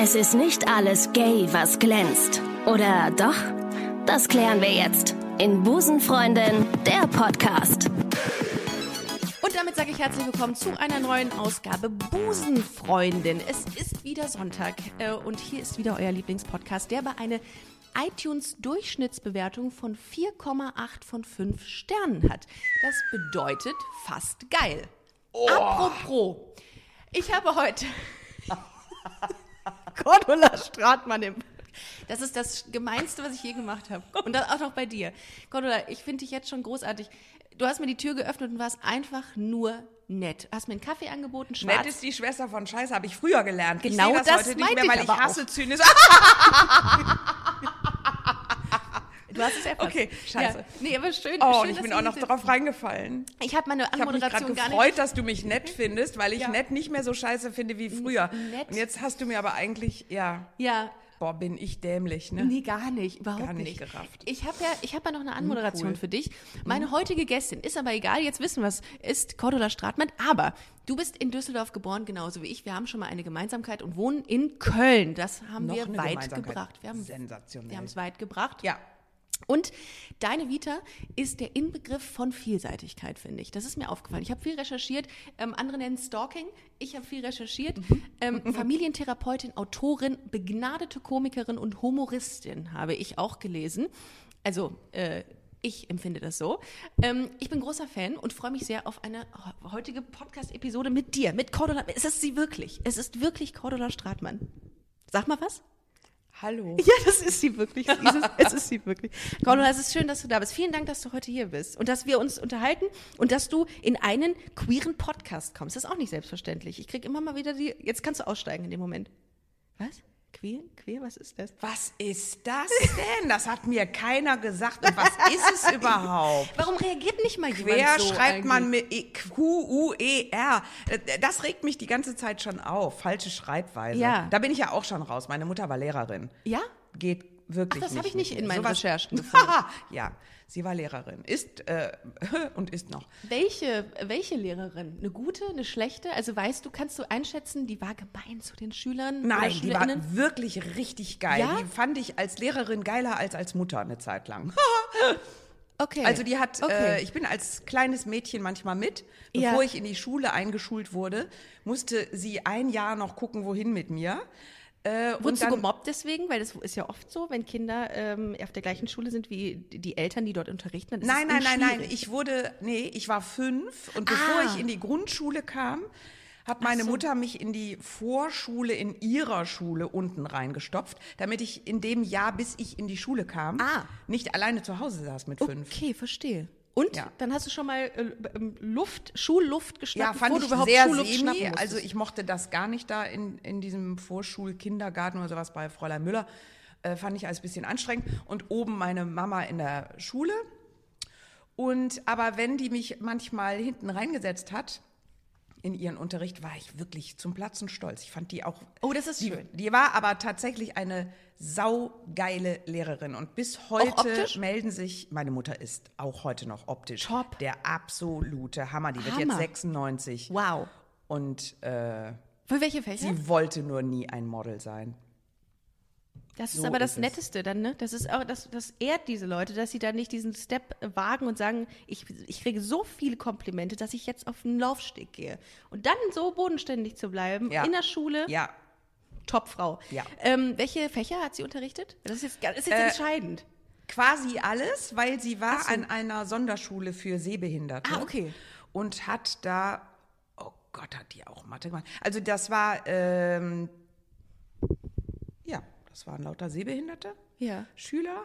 Es ist nicht alles gay, was glänzt. Oder doch? Das klären wir jetzt in Busenfreundin, der Podcast. Und damit sage ich herzlich willkommen zu einer neuen Ausgabe Busenfreundin. Es ist wieder Sonntag äh, und hier ist wieder euer Lieblingspodcast, der bei einer iTunes-Durchschnittsbewertung von 4,8 von 5 Sternen hat. Das bedeutet fast geil. Apropos, ich habe heute Cordula Stratmann im das ist das Gemeinste, was ich je gemacht habe. Und das auch noch bei dir. Cordula, ich finde dich jetzt schon großartig. Du hast mir die Tür geöffnet und warst einfach nur nett. Hast mir einen Kaffee angeboten, schwarz. Nett ist die Schwester von Scheiße, habe ich früher gelernt. Genau ich das, das heute nicht mehr, ich weil ich aber hasse auch. Zynismus. Du hast es erfasst. Okay, scheiße. Ja. Nee, aber schön. Oh, schön und ich bin auch noch drauf reingefallen. Ich habe meine Ich habe mich gerade Anmoderation gar gefreut, nicht. dass du mich nett findest, weil ich Ja. nett nicht mehr so scheiße finde wie früher. nett. Und jetzt hast du mir aber eigentlich, ja, Ja, boah, bin ich dämlich, ne? nee, gar nicht, überhaupt Gar nicht nicht. gerafft. Ich habe ja, ich habe ja noch eine Anmoderation cool. für dich. Meine heutige Gästin ist aber egal, jetzt wissen wir es, ist Cordula Stratmann, aber du bist in Düsseldorf geboren, genauso wie ich. Wir haben schon mal eine Gemeinsamkeit und wohnen in Köln. Das haben Noch wir weit gebracht. Wir haben, Sensationell. Wir haben es weit gebracht. Ja. Und deine Vita ist der Inbegriff von Vielseitigkeit, finde ich. Das ist mir aufgefallen. Ich habe viel recherchiert. Ähm, andere nennen Stalking. Ich habe viel recherchiert. Ähm, Familientherapeutin, Autorin, begnadete Komikerin und Humoristin habe ich auch gelesen. Also, äh, ich empfinde das so. Ähm, ich bin großer Fan und freue mich sehr auf eine heutige Podcast-Episode mit dir, mit Cordula. Es ist sie wirklich. Es ist wirklich Cordula Stratmann. Sag mal was. Hallo. Ja, das ist sie wirklich. Ist es ist sie wirklich. Cordula, es ist schön, dass du da bist. Vielen Dank, dass du heute hier bist und dass wir uns unterhalten und dass du in einen queeren Podcast kommst. Das ist auch nicht selbstverständlich. Ich krieg immer mal wieder die. Jetzt kannst du aussteigen in dem Moment. Was? Queer? Queer? Was ist das? Was ist das denn? Das hat mir keiner gesagt. Und was ist es überhaupt? Warum reagiert nicht mal Quer jemand so schreibt eigentlich? man mit E- Q-U-E-R. Das regt mich die ganze Zeit schon auf. Falsche Schreibweise. Ja. Da bin ich ja auch schon raus. Meine Mutter war Lehrerin. Ja? Geht wirklich Ach, das habe ich nicht in meinen Sowas- Recherchen gefunden. ja, sie war Lehrerin. Ist äh, und ist noch. Welche, welche Lehrerin? Eine gute, eine schlechte? Also weißt du, kannst du einschätzen, die war gemein zu den Schülern? Nein, die war wirklich richtig geil. Ja? Die fand ich als Lehrerin geiler als als Mutter eine Zeit lang. Okay. Also die hat, Okay. äh, ich bin als kleines Mädchen manchmal mit, Ja. bevor ich in die Schule eingeschult wurde, musste sie ein Jahr noch gucken, wohin mit mir. Äh, Wurdest du gemobbt deswegen? Weil das ist ja oft so, wenn Kinder ähm, auf der gleichen Schule sind wie die Eltern, die dort unterrichten. Dann ist nein, nein, nein, nein, ich wurde, nee, ich war fünf und bevor Ah. ich in die Grundschule kam, hat meine so. Mutter mich in die Vorschule in ihrer Schule unten reingestopft, damit ich in dem Jahr, bis ich in die Schule kam, Ah. nicht alleine zu Hause saß mit fünf. Okay, verstehe. Und Ja. dann hast du schon mal äh, ähm, Luft, Schulluft Ja, geschnappt, fand bevor ich du überhaupt sehr Schulluft schnappen semi. musstest. Also ich mochte das gar nicht da in, in diesem Vorschulkindergarten oder sowas bei Fräulein Müller. Äh, fand ich alles ein bisschen anstrengend. Und oben meine Mama in der Schule. Und aber wenn die mich manchmal hinten reingesetzt hat in ihren Unterricht, war ich wirklich zum Platzen stolz. Ich fand die auch. Oh, das ist die, schön. Die war aber tatsächlich eine saugeile Lehrerin. Und bis heute melden sich, meine Mutter ist auch heute noch optisch. Top. Der absolute Hammer. Die wird Hammer. jetzt 96. wow. Und äh, Für welche Fächer? sie wollte nur nie ein Model sein. Das ist so aber das ist es. Netteste dann, ne? Das ist auch, das, das ehrt diese Leute, dass sie da nicht diesen Step wagen und sagen, ich, ich kriege so viele Komplimente, dass ich jetzt auf den Laufsteg gehe. Und dann so bodenständig zu bleiben Ja. in der Schule, Ja, Topfrau. Ja. Ähm, welche Fächer hat sie unterrichtet? Das ist jetzt, das ist jetzt Äh, entscheidend. quasi alles, weil sie war so. an einer Sonderschule für Sehbehinderte. Ah, okay. Und hat da, oh Gott, hat die auch Mathe gemacht. Also das war, ähm, ja, das waren lauter Sehbehinderte. Ja. Schüler.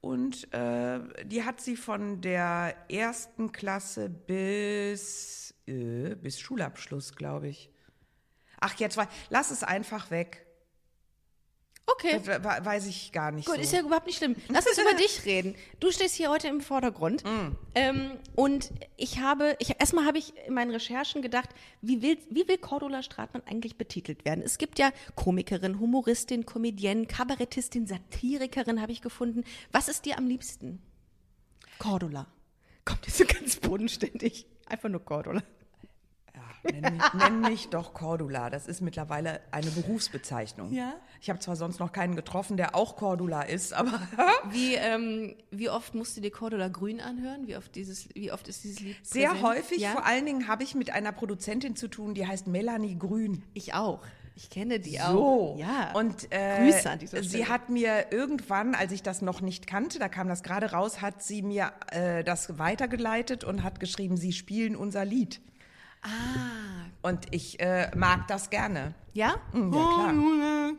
Und äh, die hat sie von der ersten Klasse bis, äh, bis Schulabschluss, glaube ich. Ach, jetzt war, lass es einfach weg. Okay. Das we- weiß ich gar nicht Gut, so. ist ja überhaupt nicht schlimm. Lass uns über dich reden. Du stehst hier heute im Vordergrund. Mm. Ähm, und ich habe, ich, erstmal habe ich in meinen Recherchen gedacht, wie will, wie will Cordula Stratmann eigentlich betitelt werden? Es gibt ja Komikerin, Humoristin, Comedienne, Kabarettistin, Satirikerin habe ich gefunden. Was ist dir am liebsten? Cordula. Kommt jetzt so ganz bodenständig. Einfach nur Cordula. Nenn mich, nenn mich doch Cordula. Das ist mittlerweile eine Berufsbezeichnung. Ja? Ich habe zwar sonst noch keinen getroffen, der auch Cordula ist, aber Wie, ähm, wie oft musst du dir Cordula Grün anhören? Wie oft, dieses, wie oft ist dieses Lied sehr präsent? häufig. Ja? Vor allen Dingen habe ich mit einer Produzentin zu tun, die heißt Melanie Grün. Ich auch. Ich kenne die So. auch. Ja. Und äh, Grüße an dieser sie Stelle. hat mir irgendwann, als ich das noch nicht kannte, da kam das gerade raus, hat sie mir äh, das weitergeleitet und hat geschrieben, sie spielen unser Lied. Ah. Und ich äh, mag das gerne. Ja? Mm, Ja, klar.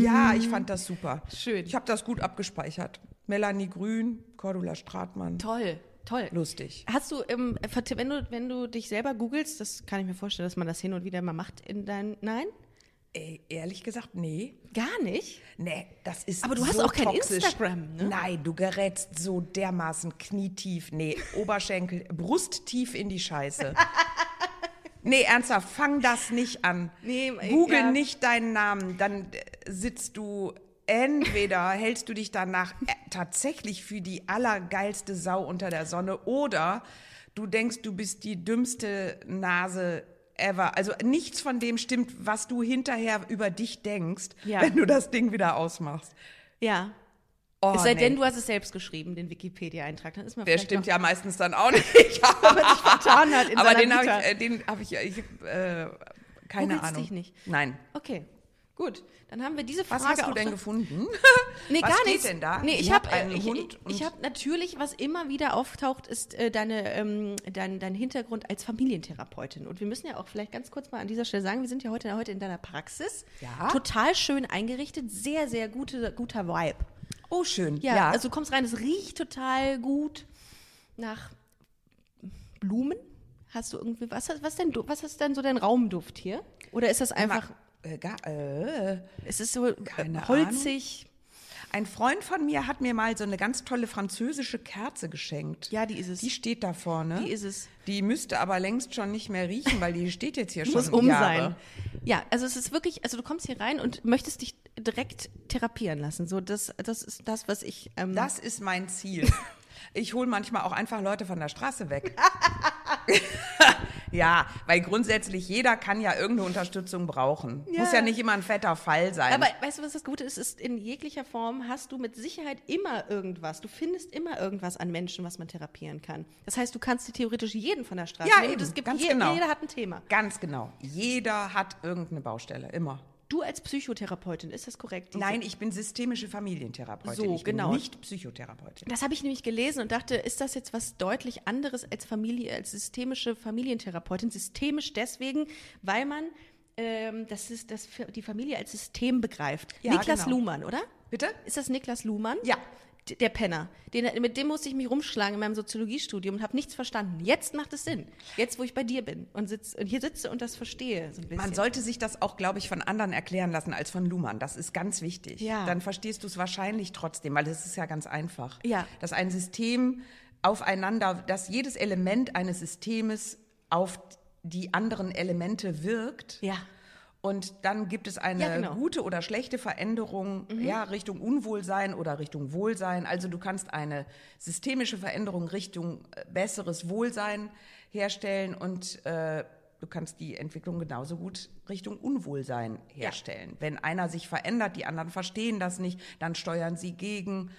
Ja, ich fand das super. Schön. Ich habe das gut abgespeichert. Melanie Grün, Cordula Stratmann. Toll. Toll. Lustig. Hast du, ähm, wenn du, wenn du dich selber googelst, das kann ich mir vorstellen, dass man das hin und wieder mal macht in dein, nein? Ey, ehrlich gesagt, nee. Gar nicht? Nee, das ist Aber du hast so auch kein toxisch. Instagram, ne? Nein, du gerätst so dermaßen knietief, nee, Oberschenkel, brusttief in die Scheiße. Nee, ernsthaft, fang das nicht an. Nee, äh, Google ja. nicht deinen Namen, dann äh, sitzt du entweder hältst du dich danach äh, tatsächlich für die allergeilste Sau unter der Sonne oder du denkst, du bist die dümmste Nase ever. Also nichts von dem stimmt, was du hinterher über dich denkst, Ja. wenn du das Ding wieder ausmachst. Ja. Oh, es sei nee. denn, du hast es selbst geschrieben, den Wikipedia-Eintrag. Dann ist man Der stimmt ja meistens dann auch nicht. Wenn man sich vertan hat in Aber den habe ich, äh, den hab ich, ich hab, äh, keine Ahnung. dich nicht? Nein. Okay, gut. Dann haben wir diese Was Frage hast du denn gefunden? Nee, Was gar steht nichts. denn da? Nee, ich habe einen ich, Hund Ich, ich habe natürlich, was immer wieder auftaucht, ist äh, deine, ähm, dein, dein Hintergrund als Familientherapeutin. Und wir müssen ja auch vielleicht ganz kurz mal an dieser Stelle sagen, wir sind ja heute, heute in deiner Praxis. Ja. Total schön eingerichtet, sehr, sehr gute, guter Vibe. Oh, schön. Ja, also du kommst rein, es riecht total gut nach Blumen. Hast du irgendwie, was, was denn, du- was ist denn so dein Raumduft hier? Oder ist das einfach, Äh, gar, äh, ist es so Keine äh, holzig? ein Freund von mir hat mir mal so eine ganz tolle französische Kerze geschenkt. Ja, die ist es. Die steht da vorne. Die ist es. Die müsste aber längst schon nicht mehr riechen, weil die steht jetzt hier schon muss um Jahre. sein. Ja, also es ist wirklich, also du kommst hier rein und möchtest dich direkt therapieren lassen. So, das, das ist das, was ich. Ähm, Das ist mein Ziel. Ich hole manchmal auch einfach Leute von der Straße weg. ja, weil grundsätzlich jeder kann ja irgendeine Unterstützung brauchen. Ja. Muss ja nicht immer ein fetter Fall sein. aber weißt du, was das Gute ist? ist? In jeglicher Form hast du mit Sicherheit immer irgendwas. Du findest immer irgendwas an Menschen, was man therapieren kann. Das heißt, du kannst dir theoretisch jeden von der Straße Ja, eben, es gibt ganz je, genau. jeder hat ein Thema. Ganz genau. Jeder hat irgendeine Baustelle, immer. Du als Psychotherapeutin, ist das korrekt? Nein, ich bin systemische Familientherapeutin. So, ich bin genau. nicht Psychotherapeutin. Das habe ich nämlich gelesen und dachte, ist das jetzt was deutlich anderes als Familie, als systemische Familientherapeutin? Systemisch deswegen, weil man ähm, das ist, das die Familie als System begreift. Ja, Niklas genau. Luhmann, oder? Bitte? Ist das Niklas Luhmann? Ja. Der Penner. Den, mit dem musste ich mich rumschlagen in meinem Soziologiestudium und habe nichts verstanden. Jetzt macht es Sinn. Jetzt, wo ich bei dir bin und, sitz, und hier sitze und das verstehe so ein bisschen. Man sollte sich das auch, glaube ich, von anderen erklären lassen als von Luhmann. Das ist ganz wichtig. Ja. Dann verstehst du es wahrscheinlich trotzdem, weil es ist ja ganz einfach. Ja. Dass ein System aufeinander, dass jedes Element eines Systems auf die anderen Elemente wirkt. Ja. Und dann gibt es eine Ja, genau. Mhm. gute oder schlechte Veränderung, ja, Richtung Unwohlsein oder Richtung Wohlsein. Also du kannst eine systemische Veränderung Richtung äh, besseres Wohlsein herstellen und äh, du kannst die Entwicklung genauso gut Richtung Unwohlsein herstellen. Wenn einer sich verändert, die anderen verstehen das nicht, dann steuern sie gegen.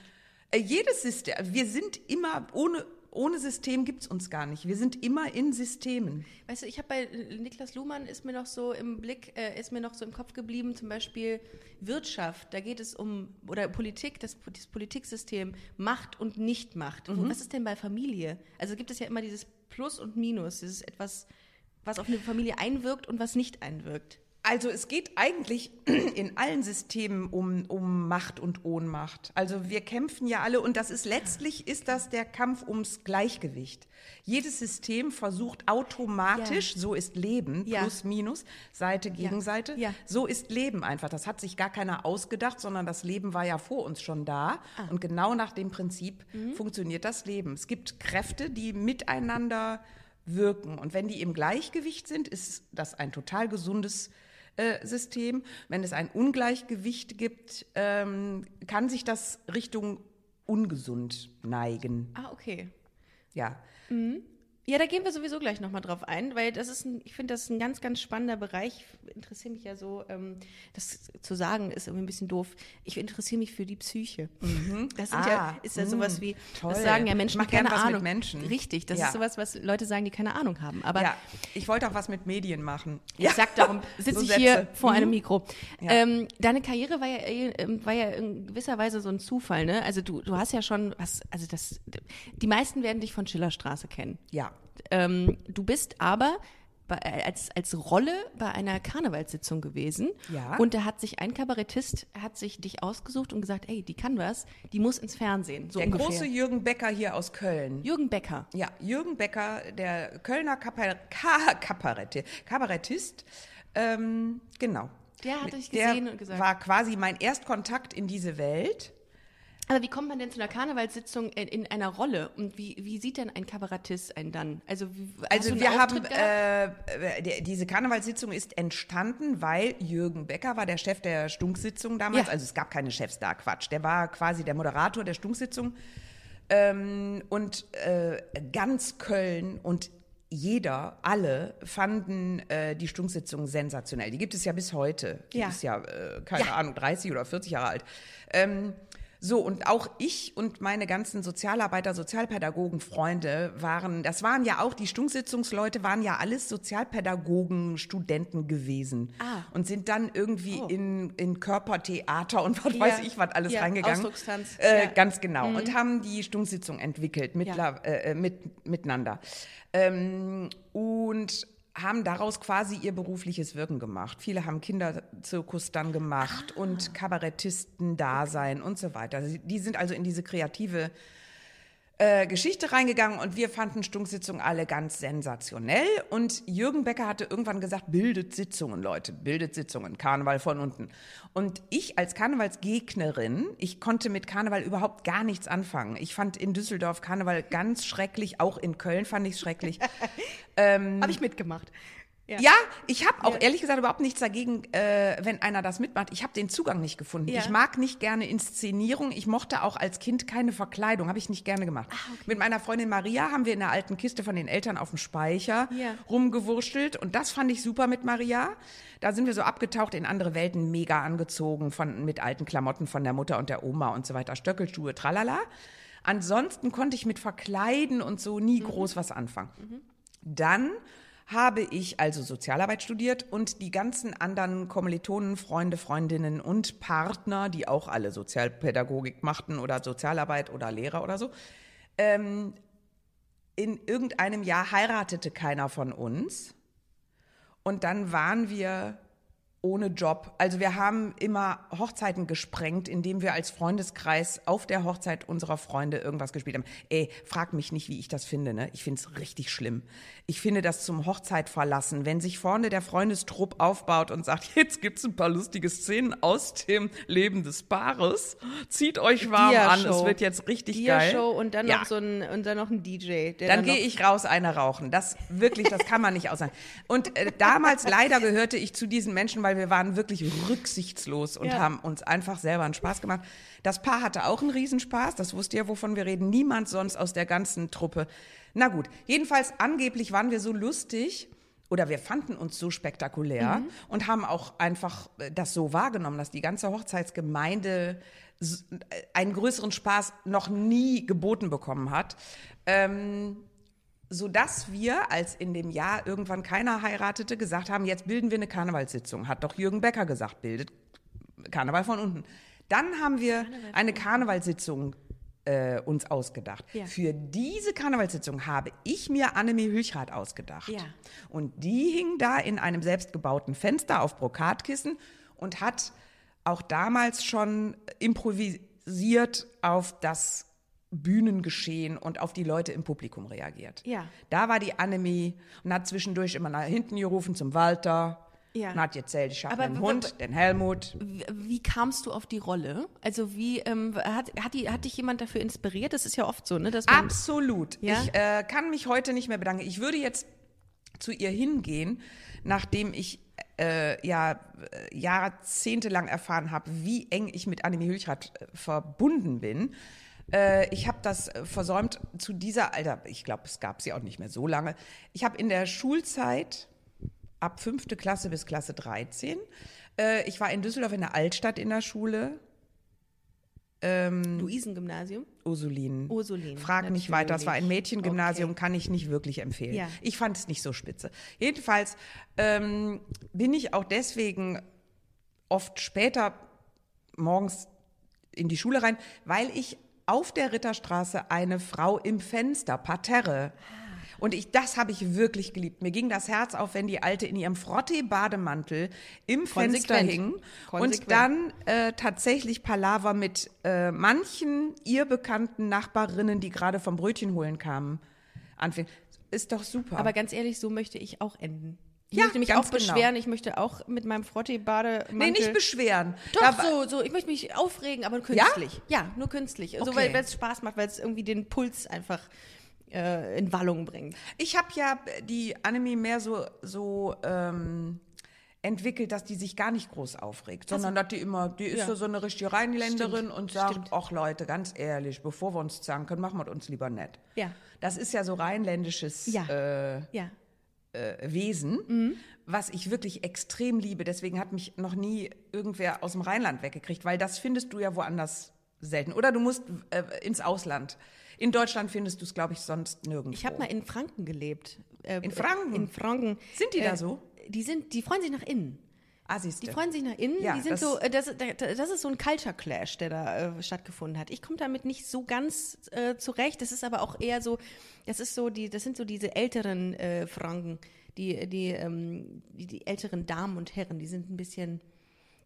Äh, jedes System, wir sind immer ohne ohne System gibt's uns gar nicht. Wir sind immer in Systemen. Weißt du, ich habe bei Niklas Luhmann ist mir noch so im Blick, äh, ist mir noch so im Kopf geblieben, zum Beispiel Wirtschaft. Da geht es um, oder Politik, das, das Politiksystem, Macht und Nichtmacht. Mhm. Was ist denn bei Familie? Also gibt es ja immer dieses Plus und Minus, dieses etwas, was auf eine Familie einwirkt und was nicht einwirkt. Also es geht eigentlich in allen Systemen um, um Macht und Ohnmacht. Also wir kämpfen ja alle und das ist letztlich ist das der Kampf ums Gleichgewicht. Jedes System versucht automatisch, so ist Leben, Ja. plus minus, Seite gegen Seite, Ja. so ist Leben einfach. Das hat sich gar keiner ausgedacht, sondern das Leben war ja vor uns schon da. Und genau nach dem Prinzip funktioniert das Leben. Es gibt Kräfte, die miteinander wirken. Und wenn die im Gleichgewicht sind, ist das ein total gesundes System. Wenn es ein Ungleichgewicht gibt, ähm, kann sich das Richtung ungesund neigen. Ah, okay. Ja. Ja, da gehen wir sowieso gleich nochmal drauf ein, weil das ist ein, ich finde, das ist ein ganz, ganz spannender Bereich. Ich interessiere mich ja so, ähm, das zu sagen ist irgendwie ein bisschen doof. Ich interessiere mich für die Psyche. Das sind Ah, ja, ist ja sowas wie, toll. das sagen ja Menschen, Ich die keine Ahnung. Menschen. Richtig, das Ja. ist sowas, was Leute sagen, die keine Ahnung haben. Aber Ja, ich wollte auch was mit Medien machen. ich sag darum, sitze So ich hier vor Mhm. einem Mikro. Ähm, deine Karriere war ja, äh, ähm, war ja in gewisser Weise so ein Zufall, ne? Also du, du hast ja schon was, also das, die meisten werden dich von Schillerstraße kennen. Ja. Ähm, du bist aber bei, äh, als, als Rolle bei einer Karnevalssitzung gewesen. Ja. Und da hat sich ein Kabarettist, hat sich dich ausgesucht und gesagt, ey, die kann was, die muss ins Fernsehen. So Der ungefähr. große Jürgen Becker hier aus Köln. Jürgen Becker. Ja, Jürgen Becker, der Kölner Kapar Ka Kabarett Kabarettist. Ähm, genau. Der hat dich Der gesehen und gesagt. war quasi mein Erstkontakt in diese Welt. Aber wie kommt man denn zu einer Karnevalssitzung in, in einer Rolle? Und wie, wie sieht denn ein Kabarettist einen dann? Also, wie, Also einen wir haben, Auftritt gehabt? äh, diese Karnevalssitzung ist entstanden, weil Jürgen Becker war der Chef der Stunksitzung damals. Ja. Also es gab keine Chefs da, Quatsch. Der war quasi der Moderator der Stunksitzung. Ähm, und äh, ganz Köln und jeder, alle fanden äh, die Stunksitzung sensationell. Die gibt es ja bis heute. Die Ja. ist ja, äh, keine Ja. Ahnung, 30 oder 40 Jahre alt. Ähm, so, und auch ich und meine ganzen Sozialarbeiter, Sozialpädagogen, Freunde waren, das waren ja auch, die Stunksitzungsleute waren ja alles Sozialpädagogen, Studenten gewesen. Ah. Und sind dann irgendwie Oh. in, in Körpertheater und was Ja. weiß ich, was alles Ja, reingegangen. Ausdruckstanz. Äh, Ja. Mhm. Ganz genau. Und haben die Stunksitzung entwickelt, mittler, äh, mit, miteinander. Ähm, und haben daraus quasi ihr berufliches Wirken gemacht. Viele haben Kinderzirkus dann gemacht Ah. und Kabarettisten-Dasein und so weiter. Die sind also in diese kreative äh, Geschichte reingegangen und wir fanden Stunksitzungen alle ganz sensationell. Und Jürgen Becker hatte irgendwann gesagt, bildet Sitzungen, Leute, bildet Sitzungen, Karneval von unten. Und ich als Karnevalsgegnerin, ich konnte mit Karneval überhaupt gar nichts anfangen. Ich fand in Düsseldorf Karneval ganz schrecklich, auch in Köln fand ich es schrecklich. Habe ich mitgemacht. Ja, ich habe auch ehrlich gesagt überhaupt nichts dagegen, äh, wenn einer das mitmacht. Ich habe den Zugang nicht gefunden. Ja. Ich mag nicht gerne Inszenierung. Ich mochte auch als Kind keine Verkleidung. Habe ich nicht gerne gemacht. Ah, Mit meiner Freundin Maria haben wir in der alten Kiste von den Eltern auf dem Speicher Ja. rumgewurschtelt. Und das fand ich super mit Maria. Da sind wir so abgetaucht in andere Welten, mega angezogen von, mit alten Klamotten von der Mutter und der Oma und so weiter. Stöckelschuhe, tralala. Ansonsten konnte ich mit Verkleiden und so nie groß was anfangen. Dann habe ich also Sozialarbeit studiert und die ganzen anderen Kommilitonen, Freunde, Freundinnen und Partner, die auch alle Sozialpädagogik machten oder Sozialarbeit oder Lehrer oder so, ähm, in irgendeinem Jahr heiratete keiner von uns. Und dann waren wir ohne Job. Also wir haben immer Hochzeiten gesprengt, indem wir als Freundeskreis auf der Hochzeit unserer Freunde irgendwas gespielt haben. Ey, frag mich nicht, wie ich das finde. Ne? Ich finde es richtig schlimm. Ich finde das zum Hochzeit verlassen, wenn sich vorne der Freundestrupp aufbaut und sagt, jetzt gibt's ein paar lustige Szenen aus dem Leben des Paares. Zieht euch warm an, es wird jetzt richtig geil. Dia-Show und dann Ja. noch so ein und dann noch ein DJ. Dann noch- gehe ich raus, eine rauchen. Das wirklich, das kann man nicht aussagen. Und äh, damals leider gehörte ich zu diesen Menschen, weil wir waren wirklich rücksichtslos und Ja. haben uns einfach selber einen Spaß gemacht. Das Paar hatte auch einen Riesenspaß. Das wusste ja, wovon wir reden. Niemand sonst aus der ganzen Truppe. Na gut, jedenfalls angeblich waren wir so lustig. Oder wir fanden uns so spektakulär und haben auch einfach äh, das so wahrgenommen, dass die ganze Hochzeitsgemeinde äh, einen größeren Spaß noch nie geboten bekommen hat. Ähm, sodass wir, als in dem Jahr irgendwann keiner heiratete, gesagt haben, jetzt bilden wir eine Karnevalssitzung. Hat doch Jürgen Becker gesagt, bildet Karneval von unten. Dann haben wir eine Karnevalssitzung äh, uns ausgedacht. Ja. Für diese Karnevalssitzung habe ich mir Annemie Hülchrath ausgedacht. Ja. Und die hing da in einem selbstgebauten Fenster auf Brokatkissen und hat auch damals schon improvisiert auf das Bühnengeschehen und auf die Leute im Publikum reagiert. Ja. Da war die Annemie und hat zwischendurch immer nach hinten gerufen zum Walter. Ja. Und hat erzählt, ich habe einen Hund, den Helmut. Wie, wie kamst du auf die Rolle? Also wie ähm, hat, hat, die, hat dich jemand dafür inspiriert? Das ist ja oft so, ne? Dass man, Absolut. Ja? Ich äh, kann mich heute nicht mehr bedanken. Ich würde jetzt zu ihr hingehen, nachdem ich äh, ja äh, jahrzehntelang erfahren habe, wie eng ich mit Annemie Hülchrath äh, verbunden bin. Äh, ich habe das äh, versäumt zu dieser, Alter, ich glaube, es gab sie auch nicht mehr so lange. Ich habe in der Schulzeit ab fünfte Klasse bis Klasse 13, äh, ich war in Düsseldorf in der Altstadt in der Schule. Luisengymnasium. Ursulin. Ursulin, Frag nicht weiter. Das war ein natürlich. Mädchengymnasium, Okay. kann ich nicht wirklich empfehlen. Ja. Ich fand es nicht so spitze. Jedenfalls ähm, bin ich auch deswegen oft später morgens in die Schule rein, weil ich auf der Ritterstraße eine Frau im Fenster, Parterre. Und ich, das habe ich wirklich geliebt. Mir ging das Herz auf, wenn die Alte in ihrem Frottee-Bademantel im Fenster Konsequent. hing Konsequent. und dann äh, tatsächlich Palaver mit äh, manchen ihr bekannten Nachbarinnen, die gerade vom Brötchen holen kamen, anfing. Ist doch super. Aber ganz ehrlich, so möchte ich auch enden. Ich Ja, möchte mich auch genau. beschweren. Ich möchte auch mit meinem Frottee-Bademantel. nee, nicht beschweren. Doch, Da so, so. Ich möchte mich aufregen, aber künstlich. Ja, nur künstlich. Okay. weil weil es Spaß macht, weil es irgendwie den Puls einfach äh, in Wallung bringt. Ich habe ja die Annemie mehr so, so ähm, entwickelt, dass die sich gar nicht groß aufregt, sondern dass die immer, die ist Ja. so, so eine richtige Rheinländerin Stimmt, und sagt, ach Leute, ganz ehrlich, bevor wir uns zanken, machen wir uns lieber nett. Ja. Das ist ja so rheinländisches Ja. äh, Ja. Wesen, Mhm. was ich wirklich extrem liebe. Deswegen hat mich noch nie irgendwer aus dem Rheinland weggekriegt, weil das findest du ja woanders selten. Oder du musst äh, ins Ausland. In Deutschland findest du es, glaube ich, sonst nirgendwo. Ich habe mal in Franken gelebt. Äh, In Franken? In Franken. Sind die da so? Die sind, die freuen sich nach innen. Ah, siehst Die freuen sich nach innen. Ja, die sind das- so, äh, das, das, ist so ein Culture Clash, der da äh, stattgefunden hat. Ich komme damit nicht so ganz äh, zurecht. Das ist aber auch eher so, das ist so die, das sind so diese älteren äh, Franken, die, die, ähm, die, die älteren Damen und Herren, die sind ein bisschen.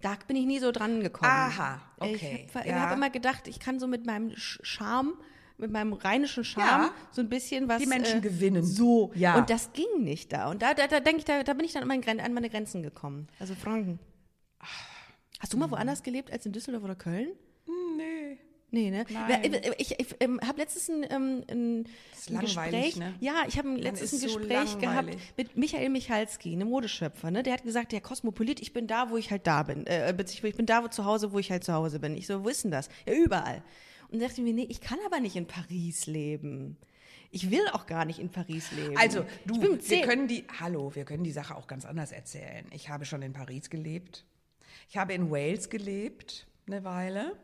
Da bin ich nie so dran gekommen. Aha, okay, Ich habe ja. hab immer gedacht, ich kann so mit meinem Charme, mit meinem rheinischen Charme Ja. so ein bisschen was. Die Menschen äh, gewinnen. So. Ja. Und das ging nicht da. Und da, da, da denke ich, da, da bin ich dann an meine, an meine Grenzen gekommen. Also Franken. Hast du mal woanders gelebt als in Düsseldorf oder Köln? Nee. Nee, ne? Nein. Ja, Ich, ich ähm, habe letztens ein, ähm, ein, ein Gespräch, ne? ja, ich habe letztens ein ist so Gespräch gehabt mit Michael Michalski, einem Modeschöpfer, ne? Der hat gesagt, der Kosmopolit, ich bin da, wo ich halt da bin. Äh, ich bin da wo, zu Hause, wo ich halt zu Hause bin. Ich so, wo ist denn das? Ja, überall. Und dachte ich mir, nee, ich kann aber nicht in Paris leben. Ich will auch gar nicht in Paris leben. Also, du, wir können die, hallo, wir können die Sache auch ganz anders erzählen. Ich habe schon in Paris gelebt. Ich habe in Wales gelebt, eine Weile.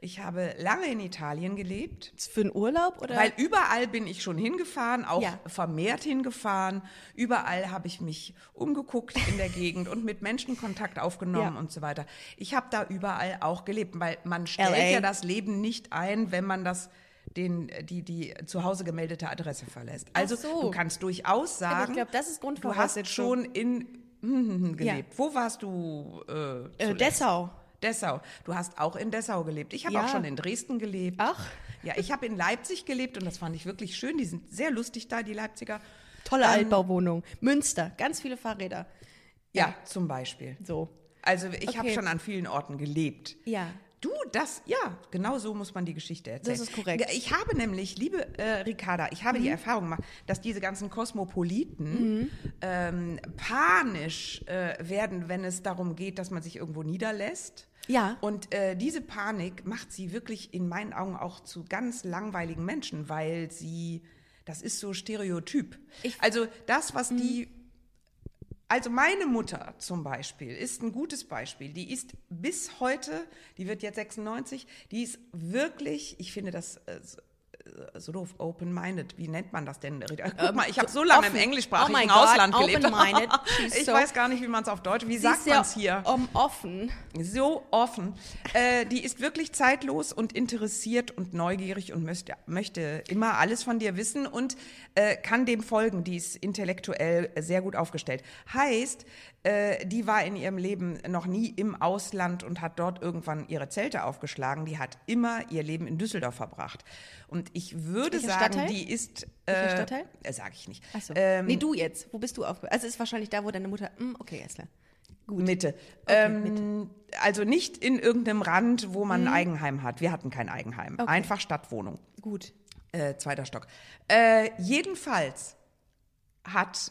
Ich habe lange in Italien gelebt. für einen Urlaub oder? Weil überall bin ich schon hingefahren, auch Ja. vermehrt hingefahren. Überall habe ich mich umgeguckt in der Gegend und mit Menschen Kontakt aufgenommen Ja. und so weiter. Ich habe da überall auch gelebt, weil man stellt LA. ja das Leben nicht ein, wenn man das den, die, die zu Hause gemeldete Adresse verlässt. Also so. du kannst durchaus sagen, Aber ich glaube, das ist du hast schon in hm, gelebt. Wo warst du? Äh, äh? Dessau. Dessau. Du hast auch in Dessau gelebt. Ich habe Ja. auch schon in Dresden gelebt. Ach. Ja, ich habe in Leipzig gelebt und das fand ich wirklich schön. Die sind sehr lustig da, die Leipziger. Tolle Ähm, Altbauwohnung. Münster, ganz viele Fahrräder. Ja, zum Beispiel. So. Also ich habe Okay. schon an vielen Orten gelebt. Ja. Du, das, ja, genau so muss man die Geschichte erzählen. Das ist korrekt. Ja, Ich habe nämlich, liebe äh, Ricarda, ich habe die Mhm. Erfahrung gemacht, dass diese ganzen Kosmopoliten ähm, panisch äh, werden, wenn es darum geht, dass man sich irgendwo niederlässt. Ja. Und äh, diese Panik macht sie wirklich in meinen Augen auch zu ganz langweiligen Menschen, weil sie, das ist so Stereotyp. Ich- Mhm. also das, was die also meine Mutter zum Beispiel ist ein gutes Beispiel. Die ist bis heute, die wird jetzt 96, die ist wirklich, ich finde das äh, so- äh, so doof, open-minded. Wie nennt man das denn? Guck mal, ich habe so lange offen. im englischsprachigen Oh Ausland gelebt. open-minded. She's ich so- weiß gar nicht, wie man es auf Deutsch, wie sagt man es hier? Um, offen. so offen. Äh, die ist wirklich zeitlos und interessiert und neugierig und möchte, möchte immer alles von dir wissen und äh, kann dem folgen. Die ist intellektuell sehr gut aufgestellt. Heißt, äh, die war in ihrem Leben noch nie im Ausland und hat dort irgendwann ihre Zelte aufgeschlagen. Die hat immer ihr Leben in Düsseldorf verbracht. Und ich würde Welcher sagen, Stadtteil? die ist. Äh, Stadtteil? äh, Sag ich nicht. Achso. Ähm, nee, du jetzt. Wo bist du aufgewachsen? Also ist wahrscheinlich da, wo deine Mutter. Hm, okay, ist klar. Mitte. ähm, Also nicht in irgendeinem Rand, wo man ein Eigenheim hat. Wir hatten kein Eigenheim. Mhm. Okay. Einfach Stadtwohnung. Gut. Äh, zweiter Stock. Äh, jedenfalls hat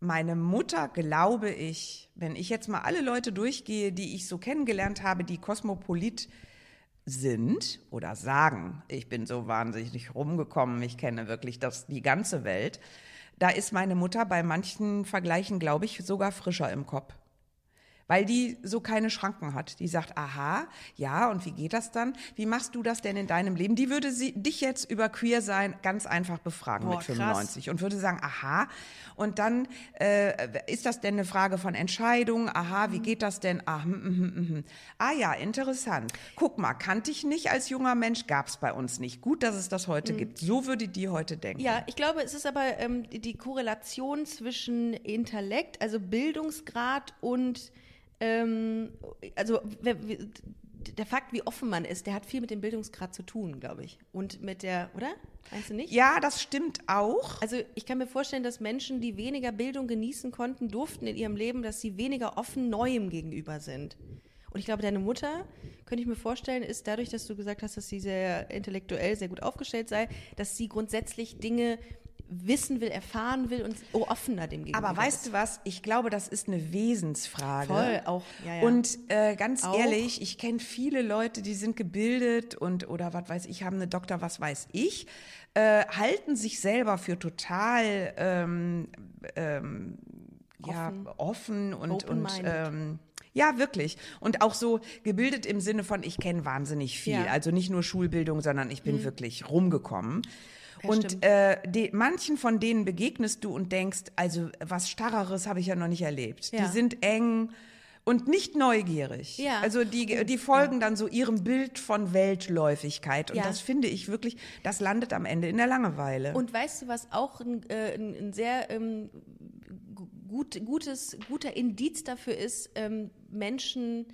meine Mutter, glaube ich, wenn ich jetzt mal alle Leute durchgehe, die ich so kennengelernt habe, die kosmopolit sind oder sagen, ich bin so wahnsinnig rumgekommen, ich kenne wirklich das, die ganze Welt, da ist meine Mutter bei manchen Vergleichen, glaube ich, sogar frischer im Kopf weil die so keine Schranken hat. Die sagt, aha, ja, und wie geht das dann? Wie machst du das denn in deinem Leben? Die würde sie, dich jetzt über Queer sein ganz einfach befragen Boah, mit 95 krass. und würde sagen, aha, und dann äh, ist das denn eine Frage von Entscheidung? Aha, wie geht das denn? Ah, hm, hm, hm, ah ja, interessant. Guck mal, kannte ich nicht als junger Mensch, gab es bei uns nicht. Gut, dass es das heute mhm. gibt. So würde die heute denken. Ja, ich glaube, es ist aber ähm, die Korrelation zwischen Intellekt, also Bildungsgrad und ähm, also der Fakt, wie offen man ist, der hat viel mit dem Bildungsgrad zu tun, glaube ich. Und mit der, oder? Meinst du nicht? Ja, das stimmt auch. Also ich kann mir vorstellen, dass Menschen, die weniger Bildung genießen konnten, durften in ihrem Leben, dass sie weniger offen Neuem gegenüber sind. Und ich glaube, deine Mutter, könnte ich mir vorstellen, ist dadurch, dass du gesagt hast, dass sie sehr intellektuell sehr gut aufgestellt sei, dass sie grundsätzlich Dinge wissen will, erfahren will und offener dem gegenüber. Aber weißt du was? Ich glaube, das ist eine Wesensfrage. Voll, auch. Ja, ja. Und äh, ganz auch. ehrlich, ich kenne viele Leute, die sind gebildet und oder was weiß ich, haben eine Doktor, was weiß ich, äh, halten sich selber für total ähm, ähm, offen. ja offen und und ähm, ja, wirklich. Und auch so gebildet im Sinne von, ich kenne wahnsinnig viel. Ja. Also nicht nur Schulbildung, sondern ich bin mhm. wirklich rumgekommen. Ja, und äh, die, manchen von denen begegnest du und denkst, also was Starreres habe ich ja noch nicht erlebt. Ja. Die sind eng und nicht neugierig. Ja. Also die, die folgen dann so ihrem Bild von Weltläufigkeit. Und ja. das finde ich wirklich, das landet am Ende in der Langeweile. Und weißt du, was auch ein, äh, ein sehr ähm, gut, gutes, guter Indiz dafür ist, ähm, Menschen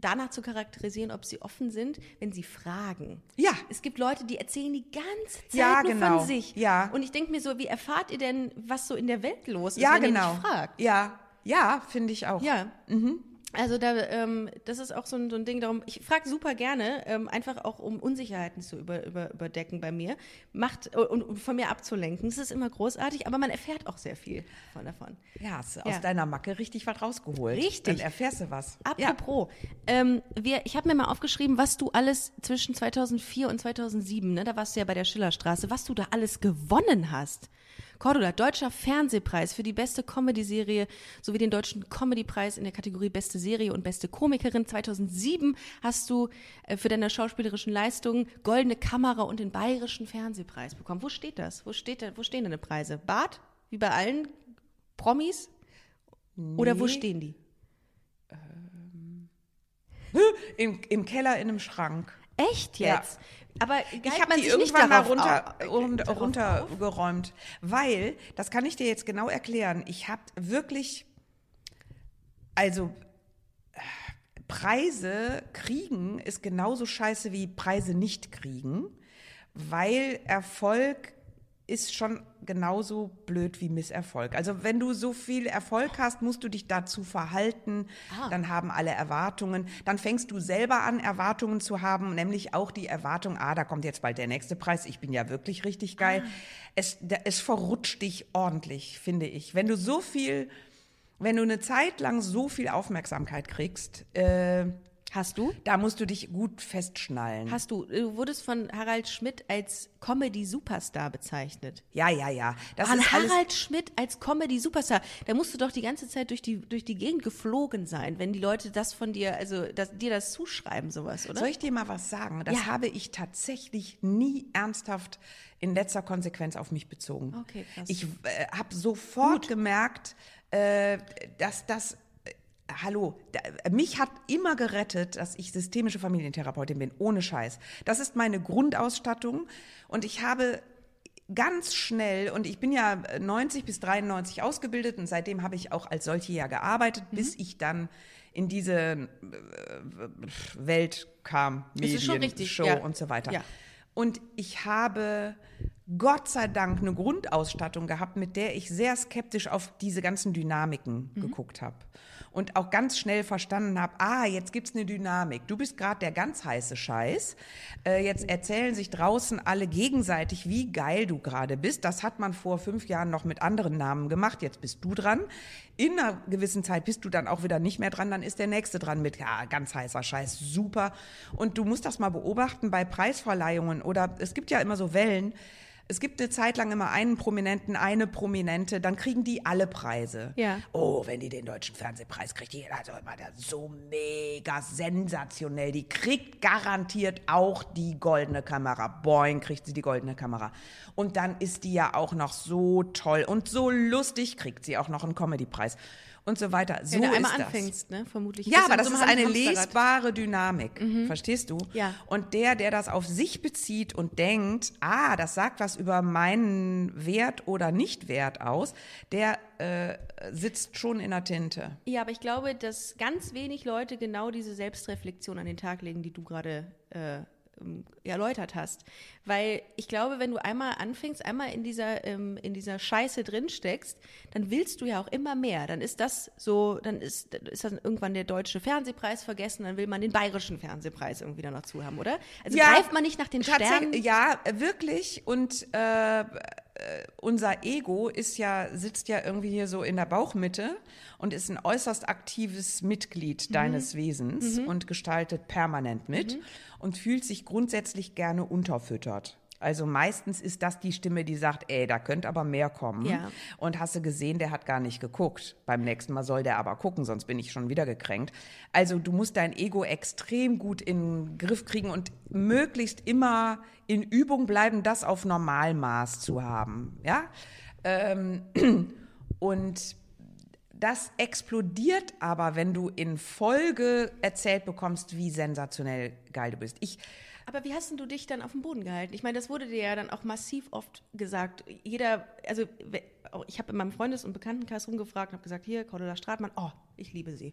danach zu charakterisieren, ob sie offen sind, wenn sie fragen. Ja. Es gibt Leute, die erzählen die ganze Zeit ja, nur genau. von sich. Ja. Und ich denke mir so, wie erfahrt ihr denn, was so in der Welt los ist, ja, wenn genau. ihr nicht fragt? Ja, ja, finde ich auch. Ja. Mhm. Also da, ähm, das ist auch so ein, so ein Ding, darum, ich frage super gerne, ähm, einfach auch um Unsicherheiten zu über, über, überdecken bei mir, macht und, und von mir abzulenken. Das ist immer großartig, aber man erfährt auch sehr viel von davon. Ja, hast du ja. aus deiner Macke richtig was rausgeholt. Richtig. Dann erfährst du was. Apropos, ja. ähm, wir, ich habe mir mal aufgeschrieben, was du alles zwischen 2004 und 2007, ne, da warst du ja bei der Schillerstraße, was du da alles gewonnen hast. Cordula, deutscher Fernsehpreis für die beste Comedy-Serie sowie den deutschen Comedy-Preis in der Kategorie Beste Serie und Beste Komikerin. 2007 hast du äh, für deine schauspielerischen Leistungen Goldene Kamera und den Bayerischen Fernsehpreis bekommen. Wo steht das? Wo, steht, wo stehen deine Preise? Bad? Wie bei allen Promis? Nee. Oder wo stehen die? Ähm. Im, Im Keller in einem Schrank. Echt jetzt? Ja. Aber ich habe die irgendwann mal runter, runter, runtergeräumt, weil, das kann ich dir jetzt genau erklären, ich habe wirklich, also Preise kriegen ist genauso scheiße wie Preise nicht kriegen, weil Erfolg ist schon genauso blöd wie Misserfolg. Also wenn du so viel Erfolg hast, musst du dich dazu verhalten, ah. dann haben alle Erwartungen, dann fängst du selber an, Erwartungen zu haben, nämlich auch die Erwartung, ah, da kommt jetzt bald der nächste Preis, ich bin ja wirklich richtig geil. Ah. Es, es verrutscht dich ordentlich, finde ich. Wenn du so viel, wenn du eine Zeit lang so viel Aufmerksamkeit kriegst, äh, Hast du? Da musst du dich gut festschnallen. Hast du? Du wurdest von Harald Schmidt als Comedy-Superstar bezeichnet. Ja, ja, ja. Das An ist Harald Schmidt als Comedy-Superstar. Da musst du doch die ganze Zeit durch die, durch die Gegend geflogen sein, wenn die Leute das von dir, also das, dir das zuschreiben, sowas, oder? Soll ich dir mal was sagen? Das ja. habe ich tatsächlich nie ernsthaft in letzter Konsequenz auf mich bezogen. Okay, krass. Ich äh, habe sofort Gut. gemerkt, äh, dass das hallo, mich hat immer gerettet, dass ich systemische Familientherapeutin bin, ohne Scheiß. Das ist meine Grundausstattung und ich habe ganz schnell, und ich bin ja 90 bis 93 ausgebildet und seitdem habe ich auch als solche ja gearbeitet, mhm. bis ich dann in diese äh, Welt kam, Medien, Show ja. und so weiter. Ja. Und ich habe Gott sei Dank eine Grundausstattung gehabt, mit der ich sehr skeptisch auf diese ganzen Dynamiken Mhm. geguckt habe. Und auch ganz schnell verstanden habe, ah, jetzt gibt's eine Dynamik. Du bist gerade der ganz heiße Scheiß. Äh, jetzt erzählen sich draußen alle gegenseitig, wie geil du gerade bist. Das hat man vor fünf Jahren noch mit anderen Namen gemacht. Jetzt bist du dran. In einer gewissen Zeit bist du dann auch wieder nicht mehr dran. Dann ist der Nächste dran mit, ja, ganz heißer Scheiß, super. Und du musst das mal beobachten bei Preisverleihungen oder es gibt ja immer so Wellen. Es gibt eine Zeit lang immer einen Prominenten, eine Prominente, dann kriegen die alle Preise. Ja. Oh, wenn die den deutschen Fernsehpreis kriegt, die also immer der so mega sensationell. Die kriegt garantiert auch die goldene Kamera. Boing, kriegt sie die goldene Kamera. Und dann ist die ja auch noch so toll und so lustig, kriegt sie auch noch einen Comedypreis und so weiter. So Wenn du einmal anfängst, ne? Vermutlich. Ja, aber das ist eine lesbare Dynamik. Verstehst du? Ja. Und der, der das auf sich bezieht und denkt, ah, das sagt was über meinen Wert oder Nicht-Wert aus, der äh, sitzt schon in der Tinte. Ja, aber ich glaube, dass ganz wenig Leute genau diese Selbstreflexion an den Tag legen, die du gerade äh, ähm, erläutert hast. Weil ich glaube, wenn du einmal anfängst, einmal in dieser, ähm, in dieser Scheiße drin steckst, dann willst du ja auch immer mehr. Dann ist das so, dann ist, ist dann irgendwann der deutsche Fernsehpreis vergessen, dann will man den bayerischen Fernsehpreis irgendwie da noch zu haben, oder? Also greift man nicht nach den Sternen. Ja, wirklich. Und äh, äh, unser Ego ist ja, sitzt ja irgendwie hier so in der Bauchmitte und ist ein äußerst aktives Mitglied deines Wesens und gestaltet permanent mit und fühlt sich grundsätzlich gerne unterfüttert. Also meistens ist das die Stimme, die sagt, ey, da könnte aber mehr kommen. Ja. Und hast du gesehen, der hat gar nicht geguckt. Beim nächsten Mal soll der aber gucken, sonst bin ich schon wieder gekränkt. Also du musst dein Ego extrem gut in den Griff kriegen und möglichst immer in Übung bleiben, das auf Normalmaß zu haben. Ja? Ähm, und das explodiert aber, wenn du in Folge erzählt bekommst, wie sensationell geil du bist. Ich, Aber wie hast denn du dich dann auf den Boden gehalten? Ich meine, das wurde dir ja dann auch massiv oft gesagt. Jeder, also auch ich habe in meinem Freundes- und Bekanntenkreis rumgefragt und habe gesagt, hier, Cordula Stratmann, oh, ich liebe sie.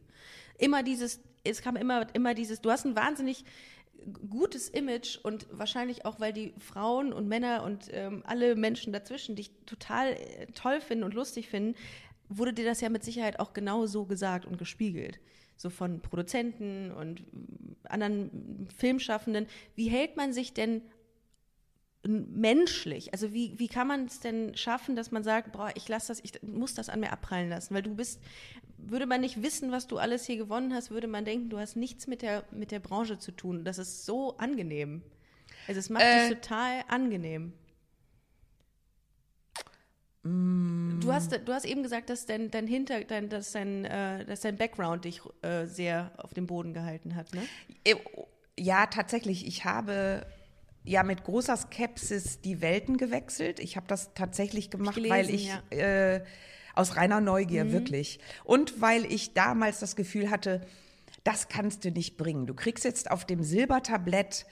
Immer dieses, es kam immer, immer dieses, du hast ein wahnsinnig gutes Image und wahrscheinlich auch, weil die Frauen und Männer und ähm, alle Menschen dazwischen dich total äh, toll finden und lustig finden, wurde dir das ja mit Sicherheit auch genau so gesagt und gespiegelt. So von Produzenten und anderen Filmschaffenden. Wie hält man sich denn menschlich? Also wie, wie kann man es denn schaffen, dass man sagt, boah, ich lasse das, ich muss das an mir abprallen lassen? Weil du bist, würde man nicht wissen, was du alles hier gewonnen hast, würde man denken, du hast nichts mit der, mit der Branche zu tun. Das ist so angenehm. Also es macht Äh. dich total angenehm. Mm. Du hast, du hast eben gesagt, dass dein, dein Hinter, dein, dass dein, äh, dass dein Background dich äh, sehr auf dem Boden gehalten hat, ne? Äh, Ja, tatsächlich. Ich habe ja mit großer Skepsis die Welten gewechselt. Ich habe das tatsächlich gemacht, gelesen, weil ich ja. äh, aus reiner Neugier wirklich und weil ich damals das Gefühl hatte, das kannst du nicht bringen. Du kriegst jetzt auf dem Silbertablett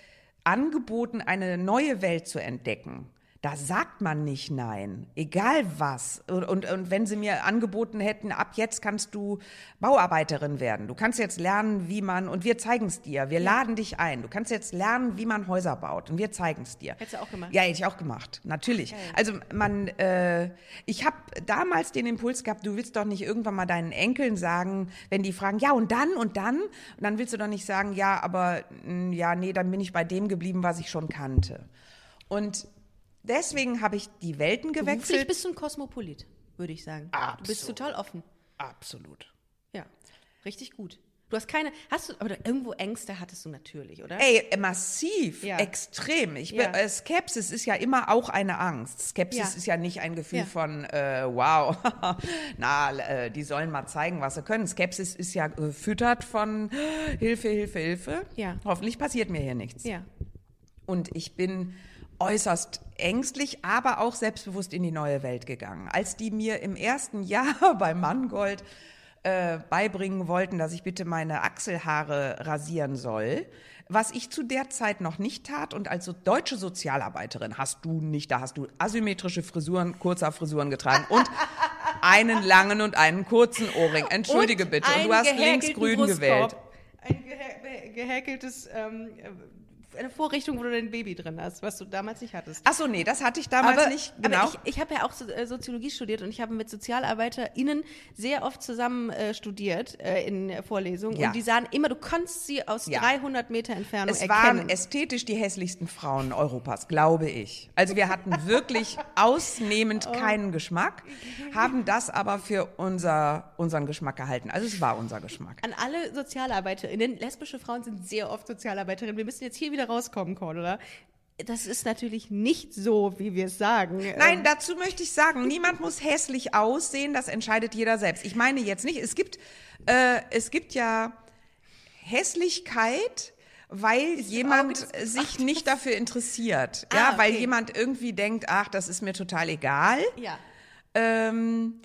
angeboten, eine neue Welt zu entdecken. Da sagt man nicht nein, egal was. Und, und, und wenn sie mir angeboten hätten, ab jetzt kannst du Bauarbeiterin werden. Du kannst jetzt lernen, wie man, und wir zeigen es dir, wir laden dich ein. Du kannst jetzt lernen, wie man Häuser baut und wir zeigen es dir. Hättest du auch gemacht? Ja, hätte ich auch gemacht, natürlich. Also man, äh, ich habe damals den Impuls gehabt, du willst doch nicht irgendwann mal deinen Enkeln sagen, wenn die fragen, ja und dann und dann, und dann willst du doch nicht sagen, ja, aber mh, ja, nee, dann bin ich bei dem geblieben, was ich schon kannte. Und deswegen habe ich die Welten Beruflich gewechselt. bist du ein Kosmopolit, würde ich sagen. Du bist Absolut. total offen. Absolut. Ja, richtig gut. Du hast keine, hast du, aber irgendwo Ängste hattest du natürlich, oder? Ey, massiv, Ja. extrem. Ich, Ja. äh, Skepsis ist ja immer auch eine Angst. Skepsis Ja. ist ja nicht ein Gefühl von, äh, wow, na, äh, die sollen mal zeigen, was sie können. Skepsis ist ja gefüttert von Hilfe, Hilfe, Hilfe. Ja. Hoffentlich passiert mir hier nichts. Ja. Und ich bin äußerst ängstlich, aber auch selbstbewusst in die neue Welt gegangen. Als die mir im ersten Jahr bei Mangold äh, beibringen wollten, dass ich bitte meine Achselhaare rasieren soll, was ich zu der Zeit noch nicht tat und als so deutsche Sozialarbeiterin hast du nicht, da hast du asymmetrische Frisuren, kurzer Frisuren getragen und einen langen und einen kurzen Ohrring. Entschuldige bitte. Und du hast gehäkelten links grün Brustkorb. gewählt. Ein gehä gehäkeltes ähm, äh, eine Vorrichtung, wo du dein Baby drin hast, was du damals nicht hattest. Ach so, nee, das hatte ich damals aber, nicht. Genau. aber ich, ich habe ja auch äh, Soziologie studiert und ich habe mit SozialarbeiterInnen sehr oft zusammen äh, studiert äh, in Vorlesungen. Ja. Und die sahen immer, du konntest sie aus Ja. 300 Meter Entfernung es erkennen. waren ästhetisch die hässlichsten Frauen Europas, glaube ich. Also wir hatten wirklich ausnehmend keinen Geschmack, haben das aber für unser, unseren Geschmack gehalten. Also es war unser Geschmack. An alle SozialarbeiterInnen, lesbische Frauen sind sehr oft Sozialarbeiterinnen. Wir müssen jetzt hier wieder rauskommen, Cordula. Das ist natürlich nicht so, wie wir es sagen. Nein, Ähm, dazu möchte ich sagen, niemand muss hässlich aussehen, das entscheidet jeder selbst. Ich meine jetzt nicht, es gibt, äh, es gibt ja Hässlichkeit, weil jemand sich nicht dafür interessiert. Ja, Ah, weil okay. jemand irgendwie denkt, ach, das ist mir total egal. ja. Ähm,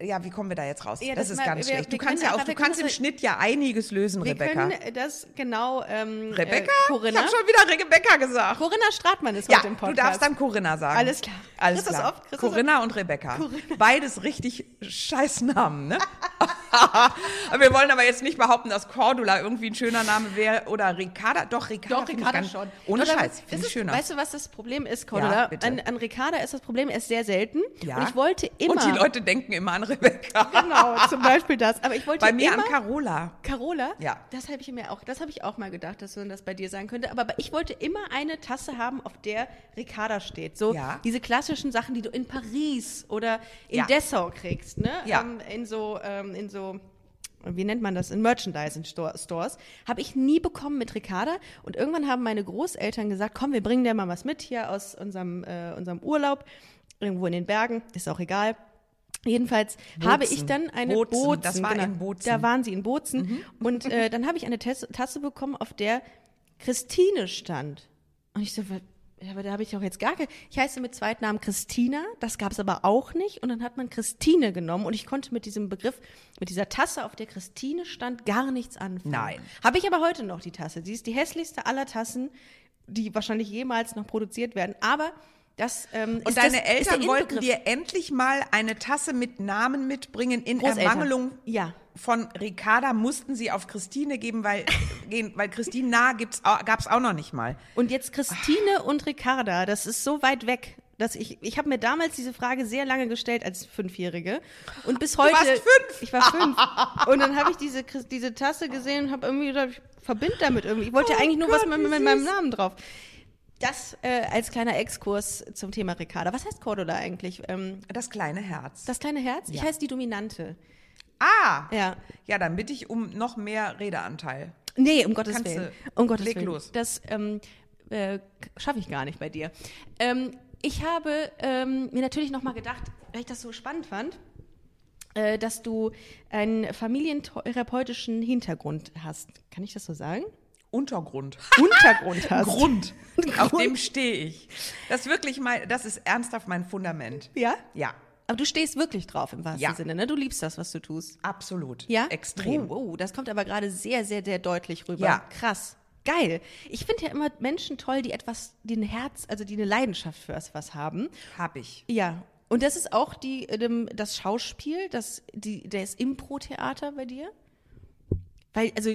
ja, wie kommen wir da jetzt raus? Ja, das, das ist mal- ganz wir- schlecht. wir Du kannst ja auch, du kannst im Schnitt ja einiges lösen, Wir Rebecca. können das genau. Ähm, Rebecca? Äh, Corinna. Ich habe schon wieder Rebecca gesagt. Corinna Stratmann ist Ja, heute im du Podcast. darfst dann Corinna sagen. Alles klar. Alles Kriegst du's klar. du's Corinna und Rebecca. Beides richtig scheiß Namen, ne? Wir wollen aber jetzt nicht behaupten, dass Cordula irgendwie ein schöner Name wäre oder Ricarda. Doch, Ricarda. Doch, Ricarda ganz- schon. Ohne Oder Scheiß. das Finde ich ist- schöner. Weißt du, was das Problem ist, Ja, Cordula? bitte. an, an Ricarda ist das Problem, er ist sehr selten. Ja. Und ich wollte immer. Und die Leute denken immer an Rebecca. Genau, zum Beispiel das. Aber ich wollte Bei mir immer. an Carola. Carola? Ja. Das habe ich mir auch, das habe ich auch mal gedacht, dass das bei dir sein könnte. Aber ich wollte immer eine Tasse haben, auf der Ricarda steht. So Ja. diese klassischen Sachen, die du in Paris oder in Ja. Dessau kriegst, ne? Ja. Ähm, in so, ähm, in so wie nennt man das, in Merchandising-Stores, habe ich nie bekommen mit Ricarda. Und irgendwann haben meine Großeltern gesagt, komm, wir bringen dir mal was mit hier aus unserem, äh, unserem Urlaub, irgendwo in den Bergen, ist auch egal. Jedenfalls habe ich dann eine Bozen, Bozen, das war genau, in Bozen. Da waren sie in Bozen. Und äh, dann habe ich eine Tasse, Tasse bekommen, auf der Christine stand. Und ich so, aber da habe ich doch jetzt gar keine. Ich heiße mit Zweitnamen Christina, das gab es aber auch nicht. Und dann hat man Christine genommen und ich konnte mit diesem Begriff, mit dieser Tasse, auf der Christine stand, gar nichts anfangen. Nein. Habe ich aber heute noch die Tasse. Sie ist die hässlichste aller Tassen, die wahrscheinlich jemals noch produziert werden. Aber das ähm, Und deine das, Eltern wollten dir endlich mal eine Tasse mit Namen mitbringen. In Großeltern. Ermangelung Ja. von Ricarda mussten sie auf Christine geben, weil, gehen, weil Christine nah gibt's, au- gab's auch noch nicht mal. Und jetzt Christine und Ricarda, das ist so weit weg, dass ich, ich habe mir damals diese Frage sehr lange gestellt als Fünfjährige. Und bis heute. warst fünf? Ich war fünf. Und dann habe ich diese, diese Tasse gesehen und habe irgendwie gedacht, ich verbinde damit irgendwie. Ich wollte ja Oh eigentlich nur Gott, was mit, mit meinem. Namen drauf. Das äh, als kleiner Exkurs zum Thema Ricarda. Was heißt Cordula eigentlich? Ähm, Das kleine Herz. das kleine Herz? Ich Ja. heiße die Dominante. ah! Ja. Ja, dann bitte ich um noch mehr Redeanteil. Nee, um Gottes Kannst Willen. Um Gottes leg Willen. los. Das ähm, äh, schaffe ich gar nicht bei dir. Ähm, ich habe ähm, mir natürlich nochmal gedacht, weil ich das so spannend fand, äh, dass du einen familientherapeutischen Hintergrund hast. Kann ich das so sagen? Untergrund. Untergrund hast. Grund. Auf Grund. dem stehe ich. Das ist wirklich mein, das ist ernsthaft mein Fundament. Ja? Ja, Aber du stehst wirklich drauf im wahrsten Ja. Sinne, ne? Du liebst das, was du tust. absolut. Ja? Extrem. Oh, oh, das kommt aber gerade sehr, sehr, sehr deutlich rüber. Ja. Krass. Geil. Ich finde ja immer Menschen toll, die etwas, die ein Herz, also die eine Leidenschaft für etwas haben. Hab ich. Ja. Und das ist auch die, ähm, das Schauspiel, das, die, das Impro-Theater bei dir? Weil, also,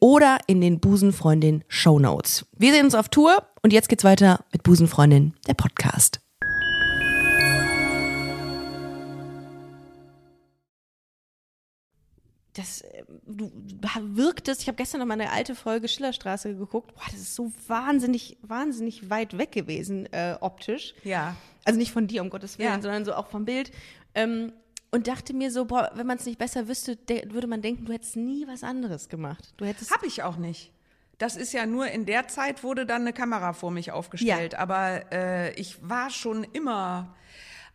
oder in den Busenfreundin Shownotes. Wir sehen uns auf Tour und jetzt geht's weiter mit Busenfreundin, der Podcast. das äh, du wirktest, ich habe gestern noch mal eine alte Folge Schillerstraße geguckt, boah, das ist so wahnsinnig, wahnsinnig weit weg gewesen, äh, optisch. Ja. Also nicht von dir, um Gottes Willen, Ja. sondern so auch vom Bild. Ähm, und dachte mir so, boah, wenn man es nicht besser wüsste, de- würde man denken, du hättest nie was anderes gemacht. Du hättest. Hab ich auch nicht. Das ist ja nur in der Zeit wurde dann eine Kamera vor mich aufgestellt. Aber äh, ich war schon immer.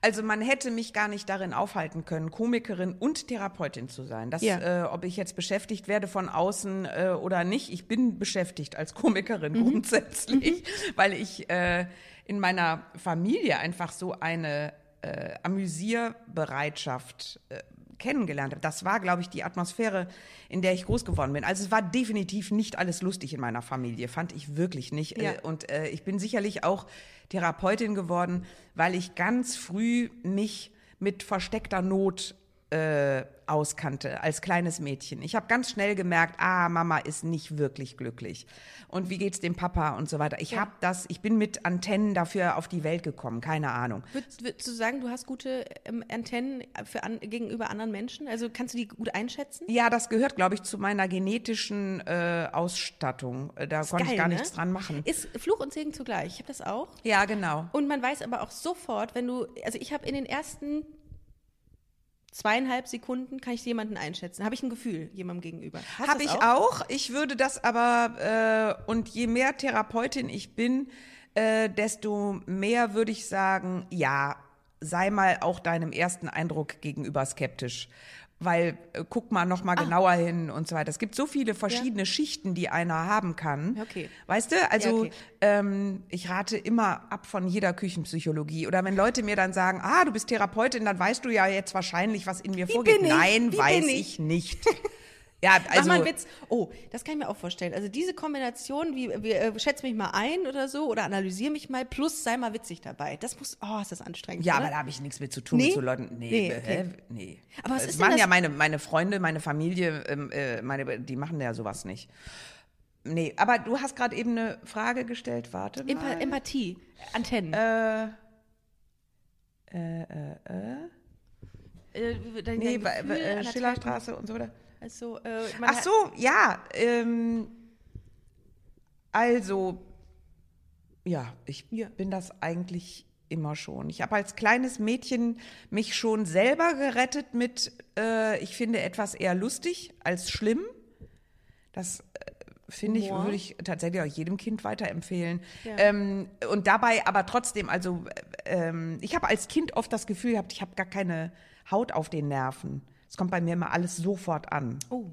Also man hätte mich gar nicht darin aufhalten können, Komikerin und Therapeutin zu sein. Das, Ja. äh, ob ich jetzt beschäftigt werde von außen äh, oder nicht, ich bin beschäftigt als Komikerin Mhm. grundsätzlich, weil ich äh, in meiner Familie einfach so eine äh, Amüsierbereitschaft äh, kennengelernt habe. Das war, glaube ich, die Atmosphäre, in der ich groß geworden bin. Also es war definitiv nicht alles lustig in meiner Familie, fand ich wirklich nicht. Ja. Äh, Und äh, ich bin sicherlich auch Therapeutin geworden, weil ich ganz früh mich mit versteckter Not äh, auskannte als kleines Mädchen. Ich habe ganz schnell gemerkt, ah, Mama ist nicht wirklich glücklich. Und wie geht's dem Papa und so weiter. Ich habe das, ich bin mit Antennen dafür auf die Welt gekommen, keine Ahnung. Würdest, würdest du sagen, du hast gute ähm, Antennen für an, gegenüber anderen Menschen? Also kannst du die gut einschätzen? Ja, das gehört, glaube ich, zu meiner genetischen äh, Ausstattung. Äh, Da konnte ich gar ne? nichts dran machen. Ist Fluch und Segen zugleich. Ich habe das auch. Ja, genau. Und man weiß aber auch sofort, wenn du, also ich habe in den ersten zweieinhalb Sekunden kann ich jemanden einschätzen. Habe ich ein Gefühl jemandem gegenüber. Habe ich auch. Ich würde das aber, äh, und je mehr Therapeutin ich bin, äh, desto mehr würde ich sagen, ja, sei mal auch deinem ersten Eindruck gegenüber skeptisch. Weil äh, guck mal noch mal Ah. genauer hin und so weiter. Es gibt so viele verschiedene Schichten, die einer haben kann. Okay. Weißt du, also okay. ähm, ich rate immer ab von jeder Küchenpsychologie. Oder wenn Leute mir dann sagen, ah, du bist Therapeutin, dann weißt du ja jetzt wahrscheinlich, was in mir vorgeht. bin ich? Nein, Wie weiß ich? ich? nicht. Ja, Mach also mal einen Witz. Oh, das kann ich mir auch vorstellen. Also diese Kombination, wie, wie äh, schätz mich mal ein oder so oder analysiere mich mal, plus sei mal witzig dabei. Das muss, oh, ist das anstrengend. Ja, oder? aber da habe ich nichts mit zu tun Nee? mit so Leuten. Nee, Nee, okay. Nee. Aber was das ist denn machen ja das- meine, meine Freunde, meine Familie, ähm, äh, meine, die machen ja sowas nicht. Nee, aber du hast gerade eben eine Frage gestellt, warte mal. Empa Empathie, Antennen. Äh, dein, nee, dein bei, Gefühl äh, Schillerstraße und so weiter. Also, äh, Ach so, ja. Ähm, also, ja, ich Ja. bin das eigentlich immer schon. Ich habe als kleines Mädchen mich schon selber gerettet mit, äh, ich finde etwas eher lustig als schlimm. Das äh, finde ich, würde ich tatsächlich auch jedem Kind weiterempfehlen. Ja. Ähm, und dabei aber trotzdem, also äh, ähm, ich habe als Kind oft das Gefühl gehabt, ich habe gar keine Haut auf den Nerven. Es kommt bei mir immer alles sofort an. Oh,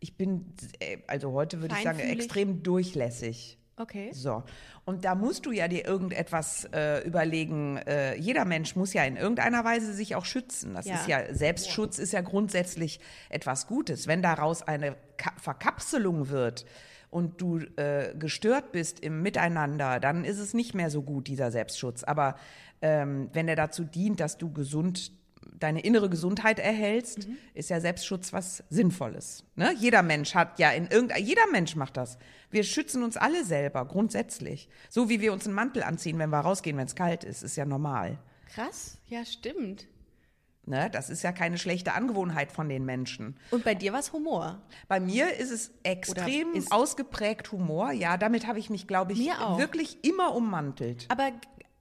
Ich bin, äh, also heute würde ich sagen, extrem durchlässig. okay. So. Und da musst du ja dir irgendetwas äh, überlegen. Äh, jeder Mensch muss ja in irgendeiner Weise sich auch schützen. Das Ja. ist ja, Selbstschutz ist ja grundsätzlich etwas Gutes. Wenn daraus eine Ka Verkapselung wird und du äh, gestört bist im Miteinander, dann ist es nicht mehr so gut, dieser Selbstschutz. Aber ähm, wenn er dazu dient, dass du gesund deine innere Gesundheit erhältst, Mhm. ist ja Selbstschutz was Sinnvolles. Ne? Jeder Mensch hat ja in irgendein, jeder Mensch macht das. Wir schützen uns alle selber, grundsätzlich. So wie wir uns einen Mantel anziehen, wenn wir rausgehen, wenn es kalt ist, ist ja normal. Krass, ja, stimmt. Ne? Das ist ja keine schlechte Angewohnheit von den Menschen. Und bei dir war es Humor. Bei mir ist es extrem ist- ausgeprägt Humor. Ja, damit habe ich mich, glaube ich, wirklich immer ummantelt. Aber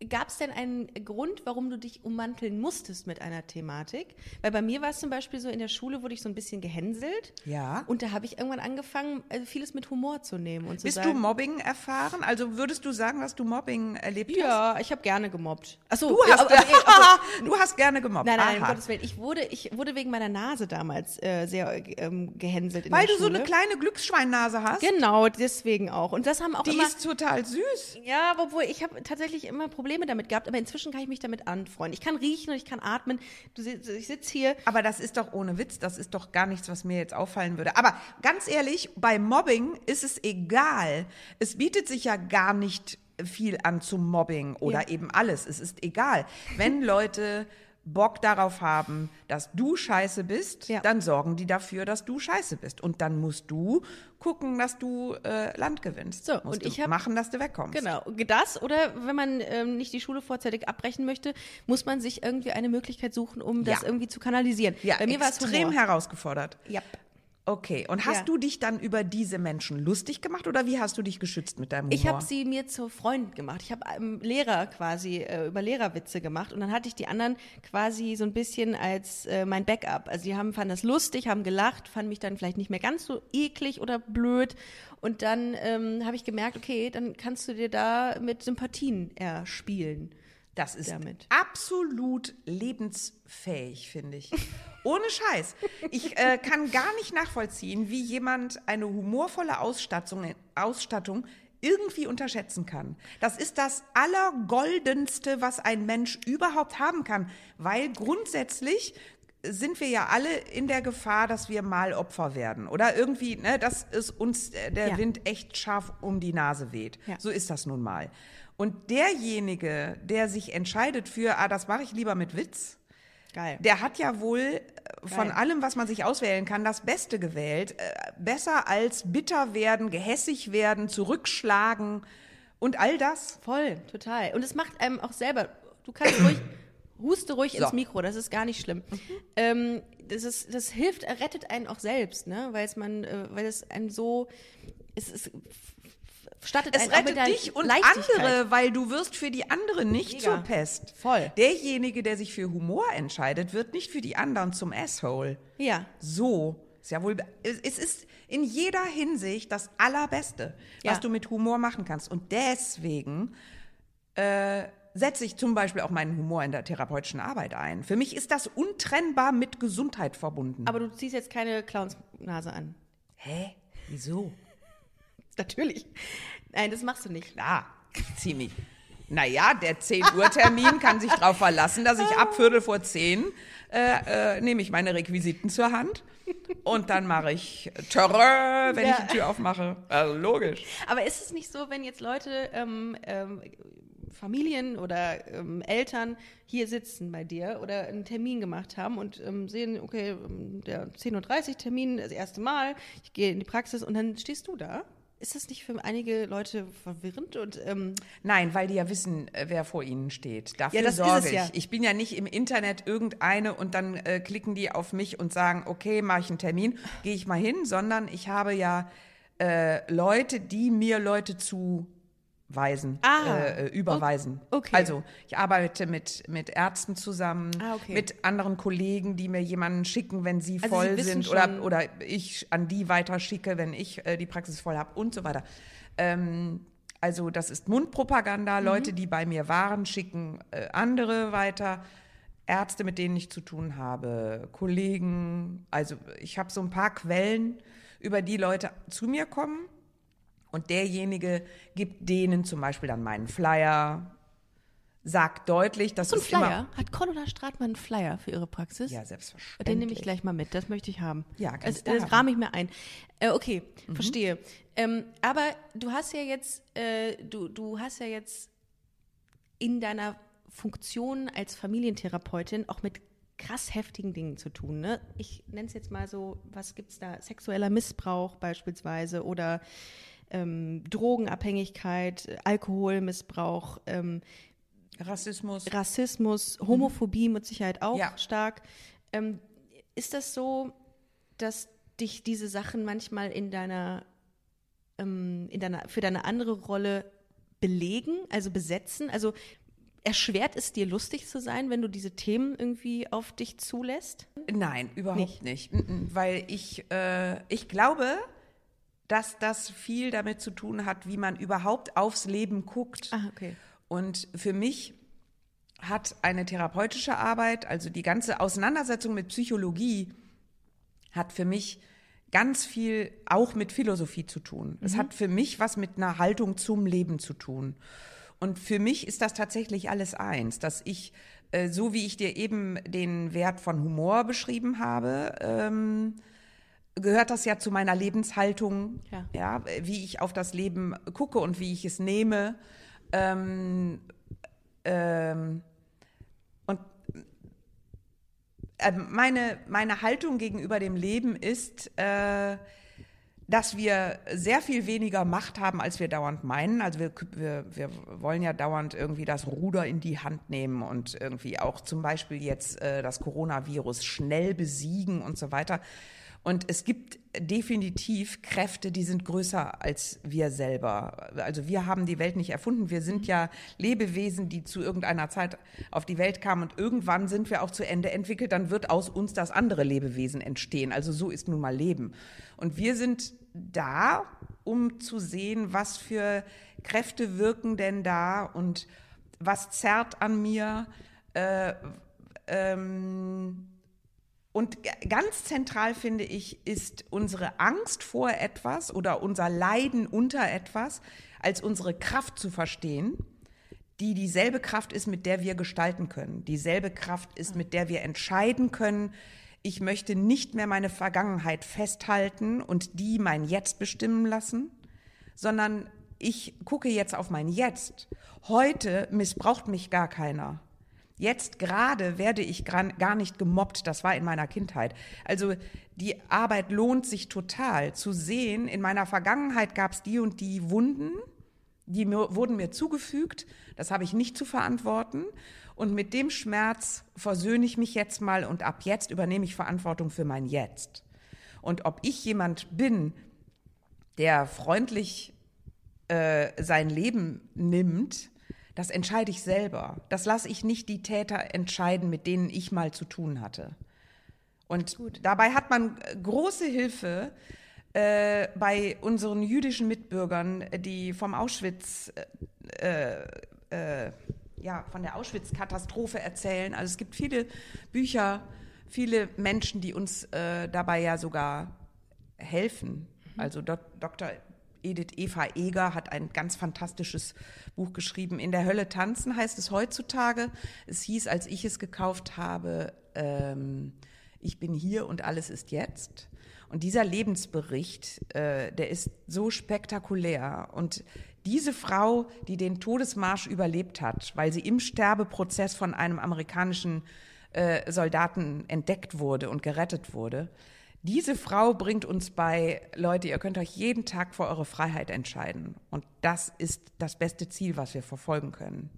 gab es denn einen Grund, warum du dich ummanteln musstest mit einer Thematik? Weil bei mir war es zum Beispiel so, in der Schule wurde ich so ein bisschen gehänselt. Ja. Und da habe ich irgendwann angefangen, also vieles mit Humor zu nehmen. Und zu Bist sagen, du Mobbing erfahren? Also würdest du sagen, dass du Mobbing erlebt hast? Ja, ich habe gerne gemobbt. Achso, Du hast, du hast gerne gemobbt. Nein, nein, um Aha. Gottes Willen. Ich wurde, ich wurde wegen meiner Nase damals äh, sehr ähm, gehänselt in Weil du so Schule. eine kleine Glücksschweinnase hast. Genau, deswegen auch. Und das haben auch Die immer. ist total süß. Ja, obwohl ich habe tatsächlich immer Probleme damit gehabt, aber inzwischen kann ich mich damit anfreunden. Ich kann riechen und ich kann atmen. Du, ich sitze hier. Aber das ist doch ohne Witz, das ist doch gar nichts, was mir jetzt auffallen würde. Aber ganz ehrlich, bei Mobbing ist es egal. Es bietet sich ja gar nicht viel an zum Mobbing oder Ja. eben alles. Es ist egal. Wenn Leute Bock darauf haben, dass du scheiße bist, Ja. dann sorgen die dafür, dass du scheiße bist. Und dann musst du gucken, dass du äh, Land gewinnst. So, musst und ich hab- machen, dass du wegkommst. Genau, das oder wenn man ähm, nicht die Schule vorzeitig abbrechen möchte, muss man sich irgendwie eine Möglichkeit suchen, um das Ja. irgendwie zu kanalisieren. Ja, Bei mir war es extrem herausgefordert. Ja. Okay, und hast Ja. du dich dann über diese Menschen lustig gemacht oder wie hast du dich geschützt mit deinem Humor? Ich habe sie mir zur Freundin gemacht. Ich habe ähm, Lehrer quasi äh, über Lehrerwitze gemacht und dann hatte ich die anderen quasi so ein bisschen als äh, mein Backup. Also die haben fanden das lustig, haben gelacht, fanden mich dann vielleicht nicht mehr ganz so eklig oder blöd und dann ähm, habe ich gemerkt, okay, dann kannst du dir da mit Sympathien erspielen. Das ist damit. absolut lebensfähig, finde ich. Ohne Scheiß. Ich äh, kann gar nicht nachvollziehen, wie jemand eine humorvolle Ausstattung, Ausstattung irgendwie unterschätzen kann. Das ist das Allergoldenste, was ein Mensch überhaupt haben kann, weil grundsätzlich sind wir ja alle in der Gefahr, dass wir mal Opfer werden. Oder irgendwie, ne, dass es uns äh, der Ja. Wind echt scharf um die Nase weht. Ja. So ist das nun mal. Und derjenige, der sich entscheidet für, ah, das mache ich lieber mit Witz, Geil. der hat ja wohl äh, von Geil. allem, was man sich auswählen kann, das Beste gewählt. Äh, Besser als bitter werden, gehässig werden, zurückschlagen und all das. Voll, total. Und es macht einem auch selber, du kannst ruhig, huste ruhig ins So. Mikro, das ist gar nicht schlimm. Ähm, das, ist, das hilft, rettet einen auch selbst, ne? weil es man, äh, weil es einen so, es, es stattet Es rettet dich und andere, weil du wirst für die anderen nicht Mega. zur Pest. Voll. Derjenige, der sich für Humor entscheidet, wird nicht für die anderen zum Asshole. Ja, So. Ist ja wohl, es ist in jeder Hinsicht das Allerbeste, was Ja. du mit Humor machen kannst. Und deswegen äh, setze ich zum Beispiel auch meinen Humor in der therapeutischen Arbeit ein. Für mich ist das untrennbar mit Gesundheit verbunden. aber du ziehst jetzt keine Clownsnase an. Hä? Wieso? Natürlich. Nein, das machst du nicht. Klar, ich zieh mich. Naja, der 10 Uhr Termin kann sich darauf verlassen, dass ich ab Viertel vor 10 äh, äh, nehme ich meine Requisiten zur Hand und dann mache ich Terror, wenn Ja. ich die Tür aufmache. Also logisch. Aber ist es nicht so, wenn jetzt Leute, ähm, ähm, Familien oder ähm, Eltern hier sitzen bei dir oder einen Termin gemacht haben und ähm, sehen, okay, ähm, der 10.30 Uhr Termin, das erste Mal, ich gehe in die Praxis und dann stehst du da? Ist das nicht für einige Leute verwirrend und ähm, Nein, weil die ja wissen, äh, wer vor ihnen steht. Dafür Ja, sorge ich. ja. Ich bin ja nicht im Internet irgendeine und dann äh, klicken die auf mich und sagen, okay, mache ich einen Termin, gehe ich mal hin, sondern ich habe ja äh, Leute, die mir Leute zuweisen, Ah, äh, äh, überweisen. okay. Also ich arbeite mit, mit Ärzten zusammen, Ah, okay. mit anderen Kollegen, die mir jemanden schicken, wenn sie Also voll Sie sind oder, oder ich an die weiterschicke, wenn ich äh, die Praxis voll habe und so weiter. Ähm, also das ist Mundpropaganda. Leute, die bei mir waren, schicken äh, andere weiter. Ärzte, mit denen ich zu tun habe, Kollegen. Also ich habe so ein paar Quellen, über die Leute zu mir kommen. Und derjenige gibt denen zum Beispiel dann meinen Flyer, sagt deutlich, dass so ein es Flyer? Hat Cordula Stratmann einen Flyer für ihre Praxis? Ja, selbstverständlich. Den nehme ich gleich mal mit, das möchte ich haben. Ja, das, kannst du das haben. rahme ich mir ein. Äh, okay, Mhm. verstehe. Ähm, aber du hast ja jetzt, äh, du, du hast ja jetzt in deiner Funktion als Familientherapeutin auch mit krass heftigen Dingen zu tun. Ne? Ich nenne es jetzt mal so, was gibt es da? Sexueller Missbrauch beispielsweise oder ähm, Drogenabhängigkeit, Alkoholmissbrauch, ähm, Rassismus. Rassismus, Homophobie mit Sicherheit auch Ja. stark. Ähm, ist das so, dass dich diese Sachen manchmal in deiner, ähm, in deiner, für deine andere Rolle belegen, also besetzen? Also erschwert es dir, lustig zu sein, wenn du diese Themen irgendwie auf dich zulässt? Nein, überhaupt nicht. Mm, mm, Weil ich, äh, ich glaube, dass das viel damit zu tun hat, wie man überhaupt aufs Leben guckt. Ah, okay. Und für mich hat eine therapeutische Arbeit, also die ganze Auseinandersetzung mit Psychologie, hat für mich ganz viel auch mit Philosophie zu tun. Es hat für mich was mit einer Haltung zum Leben zu tun. Und für mich ist das tatsächlich alles eins, dass ich, äh, so wie ich dir eben den Wert von Humor beschrieben habe, ähm, gehört das ja zu meiner Lebenshaltung, Ja. ja, wie ich auf das Leben gucke und wie ich es nehme. Ähm, ähm, und äh, meine, meine Haltung gegenüber dem Leben ist, äh, dass wir sehr viel weniger Macht haben, als wir dauernd meinen. Also wir, wir, wir wollen ja dauernd irgendwie das Ruder in die Hand nehmen und irgendwie auch zum Beispiel jetzt äh, das Coronavirus schnell besiegen und so weiter. Und es gibt definitiv Kräfte, die sind größer als wir selber. Also wir haben die Welt nicht erfunden. Wir sind ja Lebewesen, die zu irgendeiner Zeit auf die Welt kamen und irgendwann sind wir auch zu Ende entwickelt. Dann wird aus uns das andere Lebewesen entstehen. Also so ist nun mal Leben. Und wir sind da, um zu sehen, was für Kräfte wirken denn da und was zerrt an mir. Äh, ähm, und ganz zentral finde ich, ist unsere Angst vor etwas oder unser Leiden unter etwas als unsere Kraft zu verstehen, die dieselbe Kraft ist, mit der wir gestalten können. Dieselbe Kraft ist, mit der wir entscheiden können, ich möchte nicht mehr meine Vergangenheit festhalten und die mein Jetzt bestimmen lassen, sondern ich gucke jetzt auf mein Jetzt. Heute missbraucht mich gar keiner. Jetzt gerade werde ich gar nicht gemobbt, das war in meiner Kindheit. Also die Arbeit lohnt sich total zu sehen, in meiner Vergangenheit gab es die und die Wunden, die mir, wurden mir zugefügt, das habe ich nicht zu verantworten. Und mit dem Schmerz versöhne ich mich jetzt mal und ab jetzt übernehme ich Verantwortung für mein Jetzt. Und ob ich jemand bin, der freundlich äh, sein Leben nimmt, das entscheide ich selber. Das lasse ich nicht die Täter entscheiden, mit denen ich mal zu tun hatte. Und Gut. dabei hat man große Hilfe äh, bei unseren jüdischen Mitbürgern, die vom Auschwitz, äh, äh, ja, von der Auschwitz-Katastrophe erzählen. Also es gibt viele Bücher, viele Menschen, die uns äh, dabei ja sogar helfen. Mhm. Also Dr. Edith Eva Eger hat ein ganz fantastisches Buch geschrieben. In der Hölle tanzen heißt es heutzutage. Es hieß, als ich es gekauft habe, ähm, ich bin hier und alles ist jetzt. Und dieser Lebensbericht, äh, der ist so spektakulär. Und diese Frau, die den Todesmarsch überlebt hat, weil sie im Sterbeprozess von einem amerikanischen äh, Soldaten entdeckt wurde und gerettet wurde, diese Frau bringt uns bei, Leute, ihr könnt euch jeden Tag für eure Freiheit entscheiden. Und das ist das beste Ziel, was wir verfolgen können.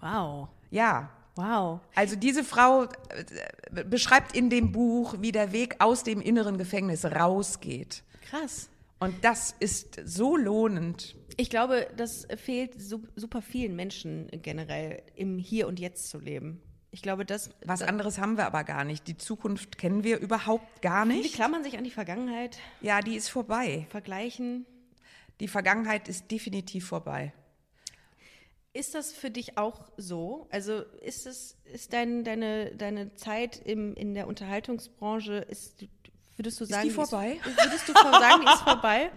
Wow. Ja. Wow. Also diese Frau äh, beschreibt in dem Buch, wie der Weg aus dem inneren Gefängnis rausgeht. Krass. Und das ist so lohnend. Ich glaube, das fehlt super vielen Menschen generell, im Hier und Jetzt zu leben. Ich glaube, das. Was anderes haben wir aber gar nicht. Die Zukunft kennen wir überhaupt gar nicht. Die klammern sich an die Vergangenheit. Ja, die ist vorbei. Vergleichen. Die Vergangenheit ist definitiv vorbei. Ist das für dich auch so? Also ist es, ist dein, deine, deine Zeit im, in der Unterhaltungsbranche, ist, würdest du sagen, ist die vorbei? Ist, würdest du sagen, die ist vorbei?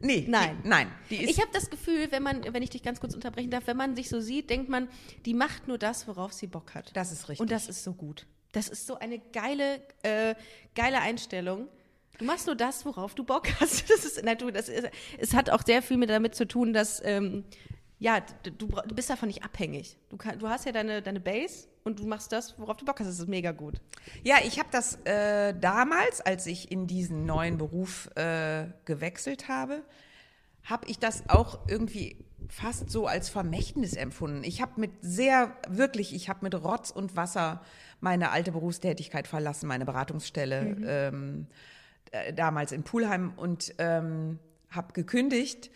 Nee, nein, die, nein. Die ich habe das Gefühl, wenn man, wenn ich dich ganz kurz unterbrechen darf, wenn man sich so sieht, denkt man, die macht nur das, worauf sie Bock hat. Das ist richtig. Und das ist so gut. Das ist so eine geile, äh, geile Einstellung. Du machst nur das, worauf du Bock hast. Das ist, nein, du, das ist, es hat auch sehr viel mit damit zu tun, dass ähm, ja, du, du bist davon nicht abhängig. Du, kann, du hast ja deine, deine Base und du machst das, worauf du Bock hast. Das ist mega gut. Ja, ich habe das äh, damals, als ich in diesen neuen Beruf äh, gewechselt habe, habe ich das auch irgendwie fast so als Vermächtnis empfunden. Ich habe mit sehr, wirklich, ich habe mit Rotz und Wasser meine alte Berufstätigkeit verlassen, meine Beratungsstelle mhm. ähm, äh, damals in Pulheim und ähm, habe gekündigt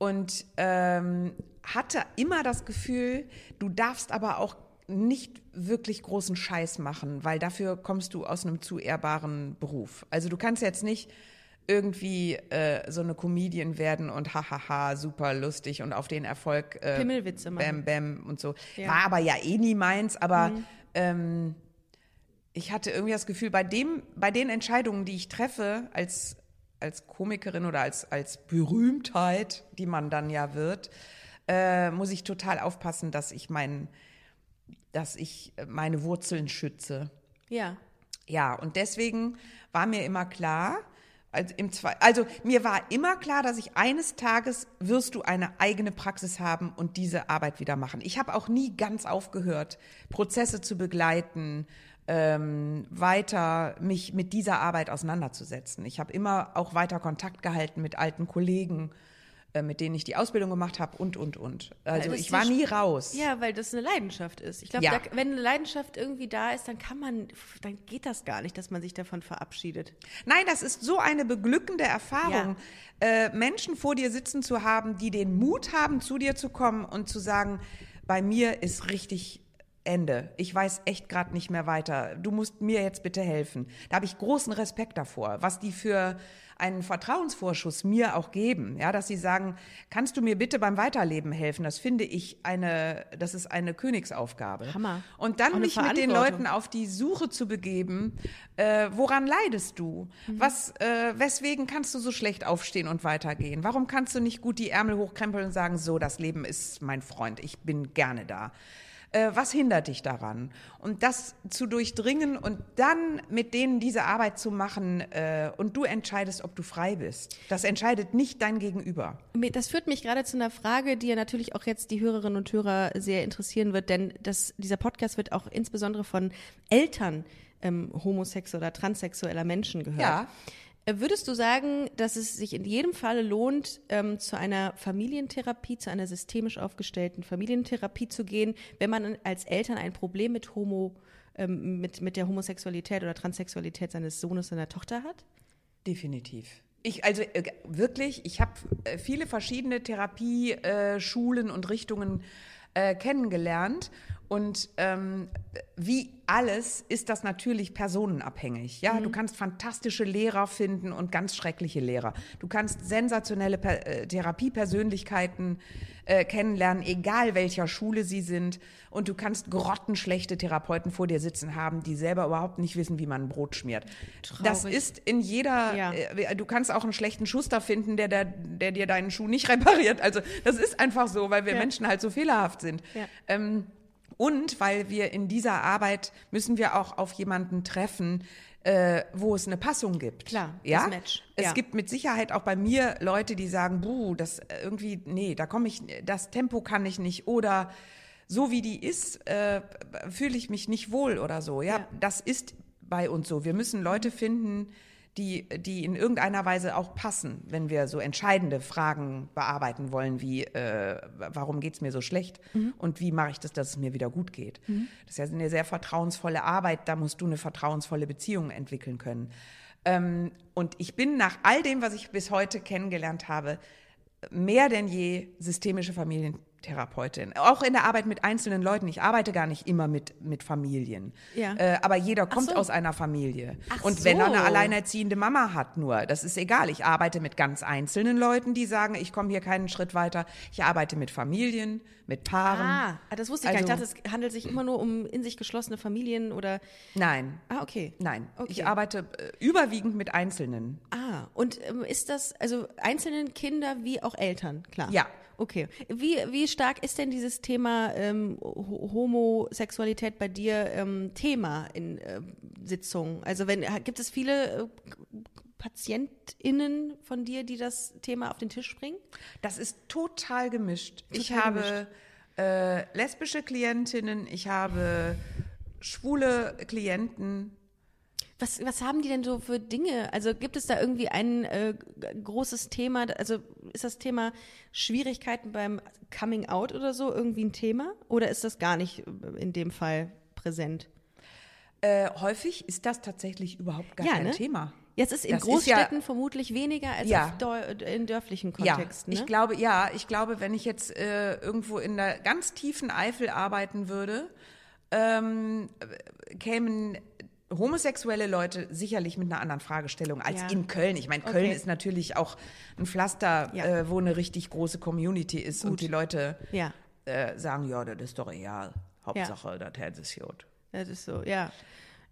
und ähm, hatte immer das Gefühl, du darfst aber auch nicht wirklich großen Scheiß machen, weil dafür kommst du aus einem zu ehrbaren Beruf. Also du kannst jetzt nicht irgendwie äh, so eine Comedian werden und hahaha, super lustig und auf den Erfolg äh, Pimmelwitze machen. Bam, bam und so. Ja. War aber ja eh nie meins, aber mhm. ähm, ich hatte irgendwie das Gefühl, bei dem, bei den Entscheidungen, die ich treffe als, als Komikerin oder als, als Berühmtheit, die man dann ja wird, äh, muss ich total aufpassen, dass ich mein, dass ich meine Wurzeln schütze. Ja. Ja, und deswegen war mir immer klar, also, im also mir war immer klar, dass ich eines Tages wirst du eine eigene Praxis haben und diese Arbeit wieder machen. Ich habe auch nie ganz aufgehört, Prozesse zu begleiten, ähm, weiter mich mit dieser Arbeit auseinanderzusetzen. Ich habe immer auch weiter Kontakt gehalten mit alten Kollegen, äh, mit denen ich die Ausbildung gemacht habe und, und, und. Also ich war nie raus. Ja, weil das eine Leidenschaft ist. Ich glaube, Ja. wenn eine Leidenschaft irgendwie da ist, dann kann man, dann geht das gar nicht, dass man sich davon verabschiedet. Nein, das ist so eine beglückende Erfahrung, äh, Menschen vor dir sitzen zu haben, die den Mut haben, zu dir zu kommen und zu sagen, bei mir ist richtig Ende. Ich weiß echt gerade nicht mehr weiter. Du musst mir jetzt bitte helfen. Da habe ich großen Respekt davor, was die für einen Vertrauensvorschuss mir auch geben, ja, dass sie sagen, kannst du mir bitte beim Weiterleben helfen? Das finde ich eine, das ist eine Königsaufgabe. Hammer. Und dann mich mit den. Leuten auf die Suche zu begeben, äh, woran leidest du? Mhm. Was, äh, weswegen kannst du so schlecht aufstehen und weitergehen? Warum kannst du nicht gut die Ärmel hochkrempeln und sagen, so, das Leben ist mein Freund, ich bin gerne da? Äh, was hindert dich daran? Und das zu durchdringen und dann mit denen diese Arbeit zu machen äh, und du entscheidest, ob du frei bist. Das entscheidet nicht dein Gegenüber. Das führt mich gerade zu einer Frage, die ja natürlich auch jetzt die Hörerinnen und Hörer sehr interessieren wird, denn das, dieser Podcast wird auch insbesondere von Eltern ähm, homosexueller oder transsexueller Menschen gehört. Ja. Äh, Würdest du sagen, dass es sich in jedem Falle lohnt, ähm, zu einer Familientherapie, zu einer systemisch aufgestellten Familientherapie zu gehen, wenn man als Eltern ein Problem mit Homo, ähm, mit, mit der Homosexualität oder Transsexualität seines Sohnes, seiner Tochter hat? Definitiv. Ich, also äh, wirklich, ich habe äh, viele verschiedene Therapieschulen äh, und Richtungen äh, kennengelernt. Und ähm, wie alles ist das natürlich personenabhängig. Ja, du kannst fantastische Lehrer finden und ganz schreckliche Lehrer. Du kannst sensationelle per äh, Therapiepersönlichkeiten äh, kennenlernen, egal welcher Schule sie sind. Und du kannst grottenschlechte Therapeuten vor dir sitzen haben, die selber überhaupt nicht wissen, wie man ein Brot schmiert. Das Traurig. ist in jeder, Ja. äh, du kannst auch einen schlechten Schuster finden, der, der, der dir deinen Schuh nicht repariert. Also das ist einfach so, weil wir Ja. Menschen halt so fehlerhaft sind. Ja. Ähm, und weil wir in dieser Arbeit müssen wir auch auf jemanden treffen, äh, wo es eine Passung gibt. Klar, das ja? Match. Es Ja. gibt mit Sicherheit auch bei mir Leute, die sagen, buh, das äh, irgendwie, nee, da komme ich, das Tempo kann ich nicht oder so wie die ist, äh, fühle ich mich nicht wohl oder so. Ja, Ja. das ist bei uns so. Wir müssen Leute finden, die, die in irgendeiner Weise auch passen, wenn wir so entscheidende Fragen bearbeiten wollen, wie äh, warum geht es mir so schlecht und wie mache ich das, dass es mir wieder gut geht. Das ist ja eine sehr vertrauensvolle Arbeit, da musst du eine vertrauensvolle Beziehung entwickeln können. Ähm, und ich bin nach all dem, was ich bis heute kennengelernt habe, mehr denn je systemische Familientherapeutin. Auch in der Arbeit mit einzelnen Leuten. Ich arbeite gar nicht immer mit, mit Familien. Ja. Äh, aber jeder kommt so. aus einer Familie. Ach Und wenn er eine alleinerziehende Mama hat nur, das ist egal. Ich arbeite mit ganz einzelnen Leuten, die sagen, ich komme hier keinen Schritt weiter. Ich arbeite mit Familien, mit Paaren. Ah, ah, das wusste ich gar nicht. Ich Also- dachte, es handelt sich immer nur um in sich geschlossene Familien oder. Nein. Ah, okay. Nein, Okay. ich arbeite äh, überwiegend mit Einzelnen. Ah, und ähm, ist das, also einzelnen Kinder wie auch Eltern, klar? Ja. Okay. Wie, wie stark ist denn dieses Thema ähm, Ho- Homosexualität bei dir ähm, Thema in äh, Sitzungen? Also wenn gibt es viele äh, PatientInnen von dir, die das Thema auf den Tisch bringen? Das ist total gemischt. ich Total habe äh, lesbische Klientinnen, ich habe schwule Klienten. Was, was haben die denn so für Dinge? Also gibt es da irgendwie ein äh, großes Thema? Also ist das Thema Schwierigkeiten beim Coming Out oder so irgendwie ein Thema? Oder ist das gar nicht äh, in dem Fall präsent? Äh, häufig ist das tatsächlich überhaupt gar Ja, kein ne? Thema. Jetzt ist in Das ist Großstädten vermutlich weniger als Ja. deu- in dörflichen Ja, Kontexten. ich ne? glaube, ja, ich glaube, wenn ich jetzt äh, irgendwo in der ganz tiefen Eifel arbeiten würde, ähm, äh, kämen homosexuelle Leute sicherlich mit einer anderen Fragestellung als Ja. in Köln. Ich meine, Köln Okay. ist natürlich auch ein Pflaster, Ja. äh, wo eine richtig große Community ist und die Leute Ja. äh, sagen, ja, das ist doch egal. Hauptsache, das Herz ist gut. Das ist so, ja.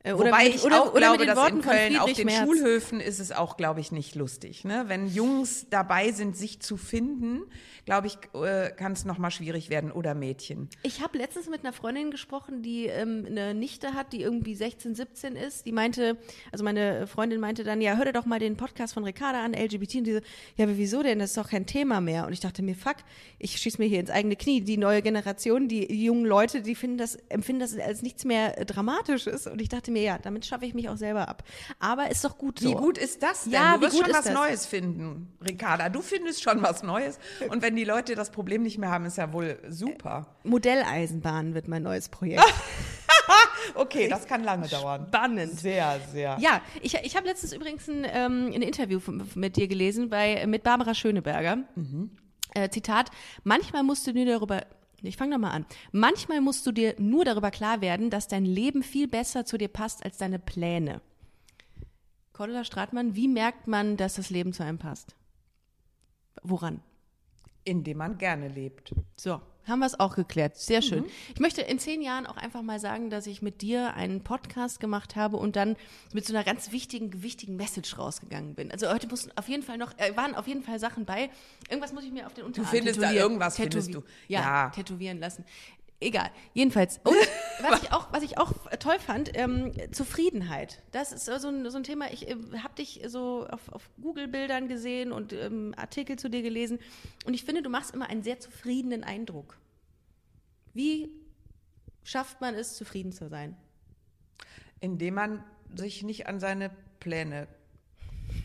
Äh, Wobei mit- ich oder, auch oder glaube, dass Worten in Köln auf den Merz. Schulhöfen ist es auch, glaube ich, nicht lustig. Ne? Wenn Jungs dabei sind, sich zu finden, glaube ich, äh, kann es nochmal schwierig werden oder Mädchen. Ich habe letztens mit einer Freundin gesprochen, die ähm, eine Nichte hat, die irgendwie 16, 17 ist. Die meinte, also meine Freundin meinte dann, ja, hör dir doch mal den Podcast von Ricarda an, LGBT. Und die so, ja, aber wieso denn? Das ist doch kein Thema mehr. Und ich dachte mir, fuck, ich schieß mir hier ins eigene Knie. Die neue Generation, die jungen Leute, die finden das, empfinden das als nichts mehr äh, Dramatisches. Und ich dachte dachte mir, ja, damit schaffe ich mich auch selber ab. Aber ist doch gut so. Wie gut ist das denn? Ja, du wirst schon was das? Neues finden, Ricarda. Du findest schon was Neues. Und wenn die Leute das Problem nicht mehr haben, ist ja wohl super. Modelleisenbahn wird mein neues Projekt. Okay, das kann lange dauern. Spannend. Sehr, sehr. Ja, ich, ich habe letztens übrigens ein, ähm, ein Interview von, mit dir gelesen bei, mit Barbara Schöneberger. Äh, Zitat, manchmal musst du dir darüber, ich fange nochmal an, manchmal musst du dir nur darüber klar werden, dass dein Leben viel besser zu dir passt als deine Pläne. Cordula Stratmann, wie merkt man, dass das Leben zu einem passt? Woran? Indem man gerne lebt. So, haben wir es auch geklärt. Sehr schön. Ich möchte in zehn Jahren auch einfach mal sagen, dass ich mit dir einen Podcast gemacht habe und dann mit so einer ganz wichtigen, wichtigen Message rausgegangen bin. Also heute mussten auf jeden Fall noch, äh, waren auf jeden Fall Sachen bei. Irgendwas muss ich mir auf den Unterarm findest da tätowieren- irgendwas, findest du. Ja, Ja. tätowieren lassen. Egal. Jedenfalls. Und was ich auch, was ich auch toll fand, ähm, Zufriedenheit. Das ist so ein, so ein Thema. Ich äh, habe dich so auf, auf Google-Bildern gesehen und ähm, Artikel zu dir gelesen. Und ich finde, du machst immer einen sehr zufriedenen Eindruck. Wie schafft man es, zufrieden zu sein? Indem man sich nicht an seine Pläne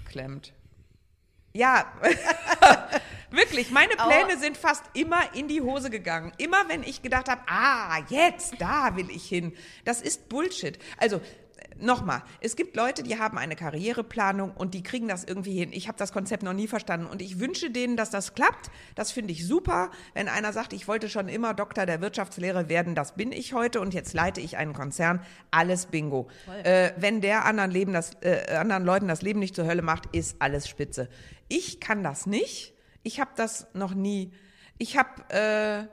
klemmt. Ja, wirklich, meine Pläne sind fast immer in die Hose gegangen. Immer wenn ich gedacht habe, ah, jetzt, da will ich hin. Das ist Bullshit. Also, nochmal, es gibt Leute, die haben eine Karriereplanung und die kriegen das irgendwie hin. Ich habe das Konzept noch nie verstanden und ich wünsche denen, dass das klappt. Das finde ich super. Wenn einer sagt, ich wollte schon immer Doktor der Wirtschaftslehre werden, das bin ich heute und jetzt leite ich einen Konzern, alles Bingo. Äh, wenn der anderen, Leben das, äh, anderen Leuten das Leben nicht zur Hölle macht, ist alles spitze. Ich kann das nicht. Ich habe das noch nie. Ich habe äh,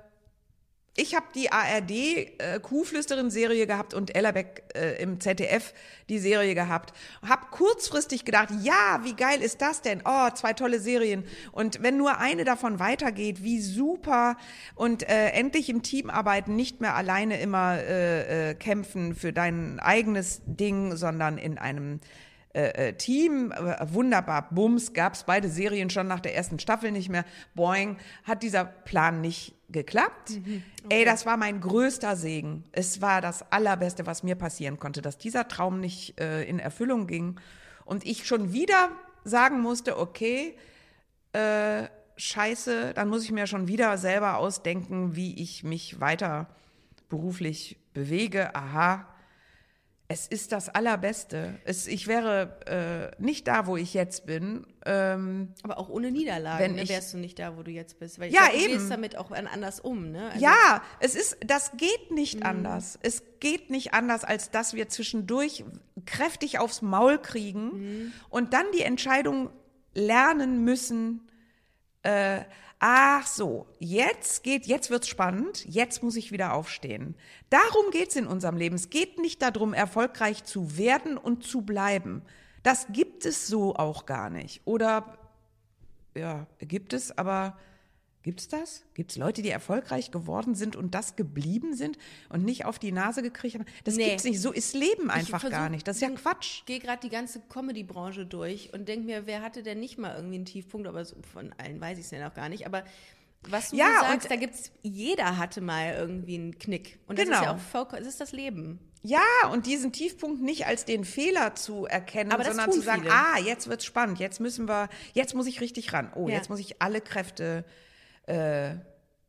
ich habe die ARD äh, Kuhflüsterin-Serie gehabt und Ellerbeck äh, im ZDF die Serie gehabt. Hab kurzfristig gedacht, ja, wie geil ist das denn? Oh, zwei tolle Serien. Und wenn nur eine davon weitergeht, wie super. Und äh, endlich im Team arbeiten, nicht mehr alleine immer äh, äh, kämpfen für dein eigenes Ding, sondern in einem äh, äh, Team, äh, wunderbar, Bums, gab's beide Serien schon nach der ersten Staffel nicht mehr. Boing, hat dieser Plan nicht geklappt. Ey, das war mein größter Segen. Es war das Allerbeste, was mir passieren konnte, dass dieser Traum nicht äh, in Erfüllung ging und ich schon wieder sagen musste, okay, äh, scheiße, dann muss ich mir schon wieder selber ausdenken, wie ich mich weiter beruflich bewege. Aha, es ist das Allerbeste. Es, ich wäre äh, nicht da, wo ich jetzt bin. Ähm, Aber auch ohne Niederlagen Wenn ne, ich- wärst du nicht da, wo du jetzt bist. Weil ich Ja, glaub, du eben. gehst damit auch an- anders um. Ne? Also, ja, es ist, das geht nicht anders. Es geht nicht anders, als dass wir zwischendurch kräftig aufs Maul kriegen und dann die Entscheidung lernen müssen, äh, ach so, jetzt geht, jetzt wird's spannend, jetzt muss ich wieder aufstehen. Darum geht's in unserem Leben. Es geht nicht darum, erfolgreich zu werden und zu bleiben. Das gibt es so auch gar nicht. Oder, ja, gibt es, aber gibt's das? Gibt's Leute, die erfolgreich geworden sind und das geblieben sind und nicht auf die Nase gekriegt haben? Das Nee. gibt's nicht. So ist Leben einfach versuch- gar nicht. Das ist ja Quatsch. Ich gehe gerade die ganze Comedy-Branche durch und denke mir, wer hatte denn nicht mal irgendwie einen Tiefpunkt? Aber so von allen weiß ich es ja noch gar nicht. Aber was du Ja, sagst, und- da gibt's, jeder hatte mal irgendwie einen Knick. Und das ist Genau. ja auch vollkommen, das ist das Leben. Ja, und diesen Tiefpunkt nicht als den Fehler zu erkennen, sondern zu sagen, viele. ah, jetzt wird's spannend, jetzt müssen wir, jetzt muss ich richtig ran. Oh, Ja. jetzt muss ich alle Kräfte äh,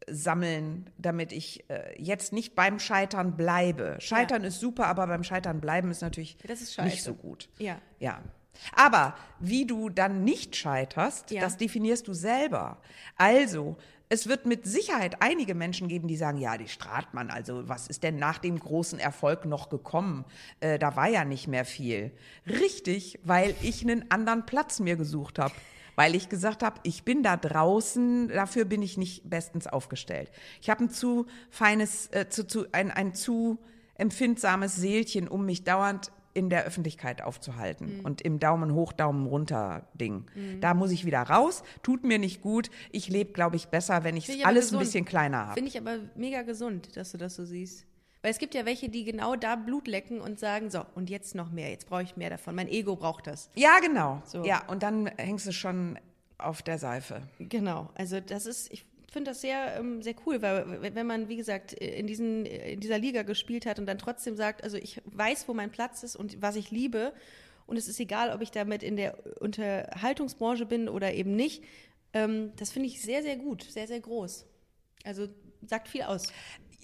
sammeln, damit ich äh, jetzt nicht beim Scheitern bleibe. Scheitern ist super, aber beim Scheitern bleiben ist natürlich Das ist nicht so gut. Ja. Ja. Aber wie du dann nicht scheiterst, Ja. das definierst du selber. Also, es wird mit Sicherheit einige Menschen geben, die sagen, ja, die Stratmann, also was ist denn nach dem großen Erfolg noch gekommen? Äh, da war ja nicht mehr viel. Richtig, weil ich einen anderen Platz mir gesucht habe. Weil ich gesagt habe, ich bin da draußen, dafür bin ich nicht bestens aufgestellt. Ich habe ein zu feines, äh, zu, zu, ein, ein zu empfindsames Seelchen, um mich dauernd in der Öffentlichkeit aufzuhalten Mhm. und im Daumen hoch, Daumen runter Ding. Da muss ich wieder raus, tut mir nicht gut. Ich lebe, glaube ich, besser, wenn ich alles gesund. ein bisschen kleiner habe. Finde ich aber mega gesund, dass du das so siehst. Weil es gibt ja welche, die genau da Blut lecken und sagen, so, und jetzt noch mehr, jetzt brauche ich mehr davon. Mein Ego braucht das. Ja, genau. So. Ja, und dann hängst du schon auf der Seife. Genau, also das ist, ich finde das sehr, ähm, sehr cool, weil wenn man, wie gesagt, in, diesen, in dieser Liga gespielt hat und dann trotzdem sagt, also ich weiß, wo mein Platz ist und was ich liebe und es ist egal, ob ich damit in der Unterhaltungsbranche bin oder eben nicht, ähm, das finde ich sehr, sehr gut, sehr, sehr groß. Also sagt viel aus.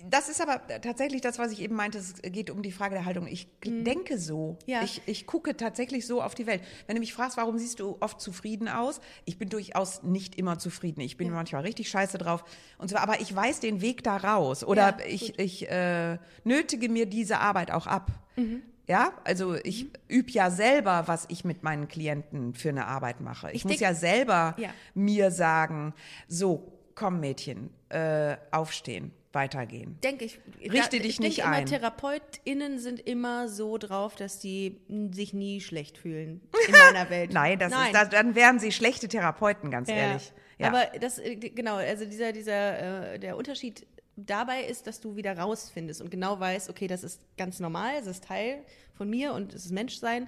Das ist aber tatsächlich das, was ich eben meinte. Es geht um die Frage der Haltung. Ich mhm. denke so. Ja. Ich, ich gucke tatsächlich so auf die Welt. Wenn du mich fragst, warum siehst du oft zufrieden aus? Ich bin durchaus nicht immer zufrieden. Ich bin ja. manchmal richtig scheiße drauf. Und so, aber ich weiß den Weg da raus. Oder ja, ich, ich äh, nötige mir diese Arbeit auch ab. Mhm. Ja, also ich mhm. übe ja selber, was ich mit meinen Klienten für eine Arbeit mache. Ich, ich muss ja selber mir sagen, so, komm Mädchen, äh, aufstehen weitergehen. Denke ich. Richte da, dich ich nicht immer, ein. TherapeutInnen sind immer so drauf, dass die sich nie schlecht fühlen in meiner Welt. Nein, das Nein. Ist, das, dann wären sie schlechte Therapeuten, ganz ja. ehrlich. Ja. Aber das, äh, genau, also dieser, dieser, äh, der Unterschied dabei ist, dass du wieder rausfindest und genau weißt, okay, das ist ganz normal, es ist Teil von mir und es ist Menschsein.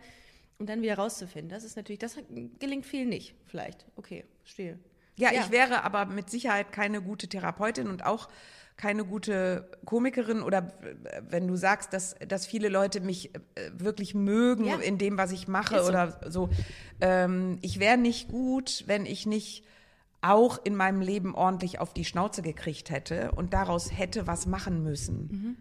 Und dann wieder rauszufinden, das ist natürlich, das gelingt viel nicht, vielleicht. Okay, stehe. Ja, ja, ich wäre aber mit Sicherheit keine gute Therapeutin und auch keine gute Komikerin oder äh, wenn du sagst, dass, dass viele Leute mich äh, wirklich mögen ja. in dem, was ich mache so. oder so. Ähm, ich wäre nicht gut, wenn ich nicht auch in meinem Leben ordentlich auf die Schnauze gekriegt hätte und daraus hätte was machen müssen. Mhm.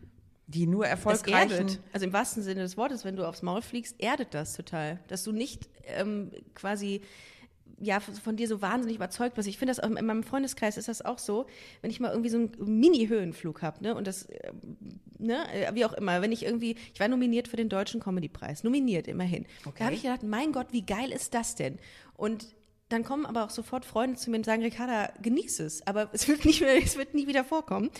Die nur erfolgreichen. Also im wahrsten Sinne des Wortes, wenn du aufs Maul fliegst, erdet das total. Dass du nicht ähm, quasi ja, von dir so wahnsinnig überzeugt bist. Ich finde das auch in meinem Freundeskreis ist das auch so, wenn ich mal irgendwie so einen Mini-Höhenflug habe, ne, und das, äh, ne, äh, wie auch immer, wenn ich irgendwie, ich war nominiert für den Deutschen Comedy-Preis, nominiert immerhin. Okay. Da habe ich gedacht, mein Gott, wie geil ist das denn? Und dann kommen aber auch sofort Freunde zu mir und sagen, Ricarda, genieß es, aber es wird, nicht mehr, es wird nie wieder vorkommen.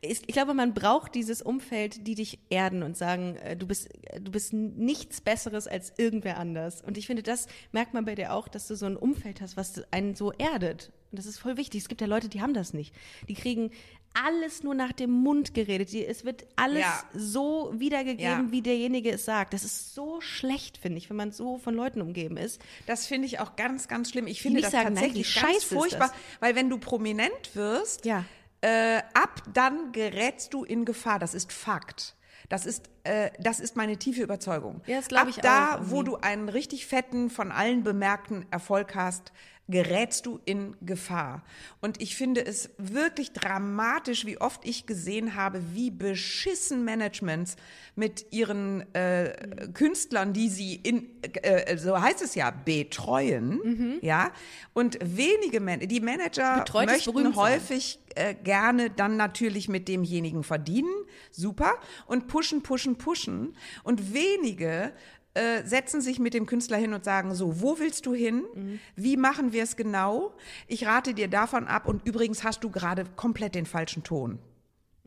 Ich glaube, man braucht dieses Umfeld, die dich erden und sagen, äh, du bist, du bist nichts Besseres als irgendwer anders. Und ich finde, das merkt man bei dir auch, dass du so ein Umfeld hast, was einen so erdet. Und das ist voll wichtig. Es gibt ja Leute, die haben das nicht. Die kriegen alles nur nach dem Mund geredet. Es wird alles ja. so wiedergegeben, ja. wie derjenige es sagt. Das ist so schlecht, finde ich, wenn man so von Leuten umgeben ist. Das finde ich auch ganz, ganz schlimm. Ich finde das sagen, tatsächlich nein, ganz furchtbar, weil wenn du prominent wirst, ja. äh, ab dann gerätst du in Gefahr. Das ist Fakt. Das ist, äh, das ist meine tiefe Überzeugung. Ja, das Ab ich da, wo du einen richtig fetten, von allen bemerkten Erfolg hast, gerätst du in Gefahr. Und ich finde es wirklich dramatisch, wie oft ich gesehen habe, wie beschissen Managements mit ihren äh, Künstlern, die sie in, äh, so heißt es ja, betreuen, mhm. ja. Und wenige Man die Manager Betreut möchten häufig äh, gerne dann natürlich mit demjenigen verdienen, super, und pushen, pushen, pushen. Und wenige äh, setzen sich mit dem Künstler hin und sagen, so, wo willst du hin? Mhm. Wie machen wir es genau? Ich rate dir davon ab und übrigens hast du gerade komplett den falschen Ton.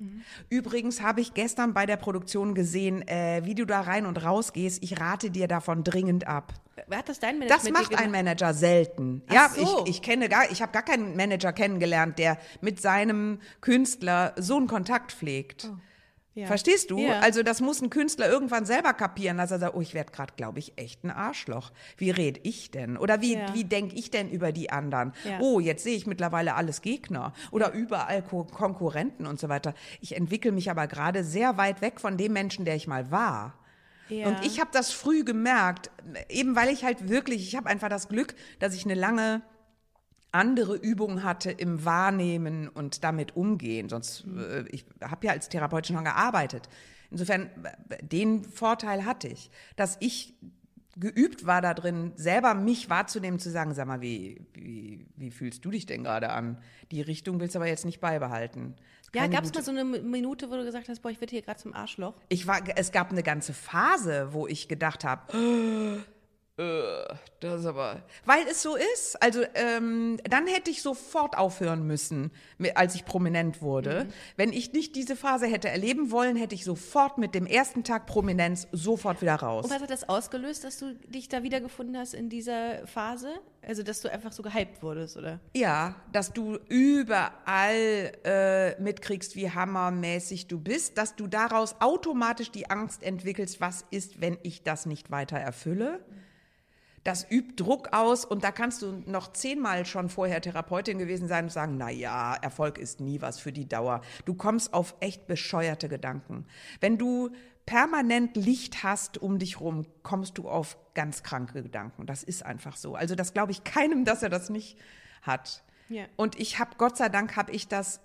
Mhm. Übrigens habe ich gestern bei der Produktion gesehen, äh, wie du da rein und raus gehst. Ich rate dir davon dringend ab. Wer hat das dein Manager? Das macht ein Manager selten. Ach ja, so. ich, ich kenne gar, ich habe gar keinen Manager kennengelernt, der mit seinem Künstler so einen Kontakt pflegt. Oh. Ja. Verstehst du? Ja. Also das muss ein Künstler irgendwann selber kapieren, dass er sagt, oh, ich werde gerade, glaube ich, echt ein Arschloch. Wie red ich denn? Oder wie, ja. wie denke ich denn über die anderen? Oh, jetzt sehe ich mittlerweile alles Gegner oder überall Ko Konkurrenten und so weiter. Ich entwickle mich aber gerade sehr weit weg von dem Menschen, der ich mal war. Und ich habe das früh gemerkt, eben weil ich halt wirklich, ich habe einfach das Glück, dass ich eine lange andere Übungen hatte im Wahrnehmen und damit umgehen. Sonst, äh, ich habe ja als Therapeutin schon gearbeitet. Insofern, den Vorteil hatte ich, dass ich geübt war da drin, selber mich wahrzunehmen, zu sagen, sag mal, wie, wie, wie fühlst du dich denn gerade an? Die Richtung willst du aber jetzt nicht beibehalten. Ja, gab es mal so eine Minute, wo du gesagt hast, boah, ich werde hier gerade zum Arschloch? Ich war, es gab eine ganze Phase, wo ich gedacht habe, das ist aber. Weil es so ist. Also, ähm, dann hätte ich sofort aufhören müssen, als ich prominent wurde. Mhm. Wenn ich nicht diese Phase hätte erleben wollen, hätte ich sofort mit dem ersten Tag Prominenz sofort wieder raus. Und was hat das ausgelöst, dass du dich da wiedergefunden hast in dieser Phase? Also, dass du einfach so gehypt wurdest, oder? Ja, dass du überall äh, mitkriegst, wie hammermäßig du bist, dass du daraus automatisch die Angst entwickelst, was ist, wenn ich das nicht weiter erfülle. Mhm Das übt Druck aus und da kannst du noch zehnmal schon vorher Therapeutin gewesen sein und sagen, na ja, Erfolg ist nie was für die Dauer. Du kommst auf echt bescheuerte Gedanken. Wenn du permanent Licht hast um dich rum, kommst du auf ganz kranke Gedanken. Das ist einfach so. Also das glaube ich keinem, dass er das nicht hat. Ja. Und ich habe, Gott sei Dank, habe ich das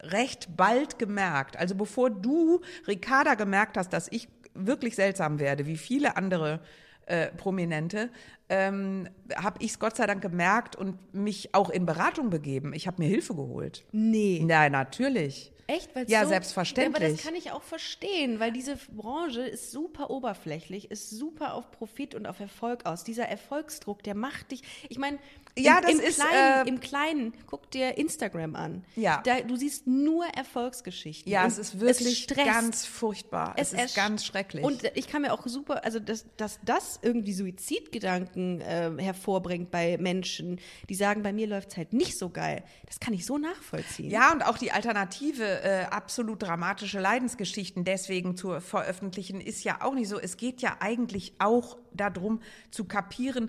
recht bald gemerkt. Also bevor du, Ricarda, gemerkt hast, dass ich wirklich seltsam werde, wie viele andere äh, Prominente, ähm, habe ich es Gott sei Dank gemerkt und mich auch in Beratung begeben. Ich habe mir Hilfe geholt. Nee. Ja, natürlich. Echt? Weil's Ja, so, selbstverständlich. Aber das kann ich auch verstehen, weil diese Branche ist super oberflächlich, ist super auf Profit und auf Erfolg aus. Dieser Erfolgsdruck, der macht dich. Ich meine, Ja, im, das im, ist, Kleinen, äh, im Kleinen, guck dir Instagram an. Ja. Da, du siehst nur Erfolgsgeschichten. Ja, es ist wirklich stresst. ganz furchtbar. Es, ist ersch- ganz schrecklich. Und ich kann mir auch super, also dass, dass das irgendwie Suizidgedanken äh, hervorbringt bei Menschen, die sagen, bei mir läuft es halt nicht so geil. Das kann ich so nachvollziehen. Ja, und auch die Alternative, äh, absolut dramatische Leidensgeschichten deswegen zu veröffentlichen, ist ja auch nicht so. Es geht ja eigentlich auch darum zu kapieren,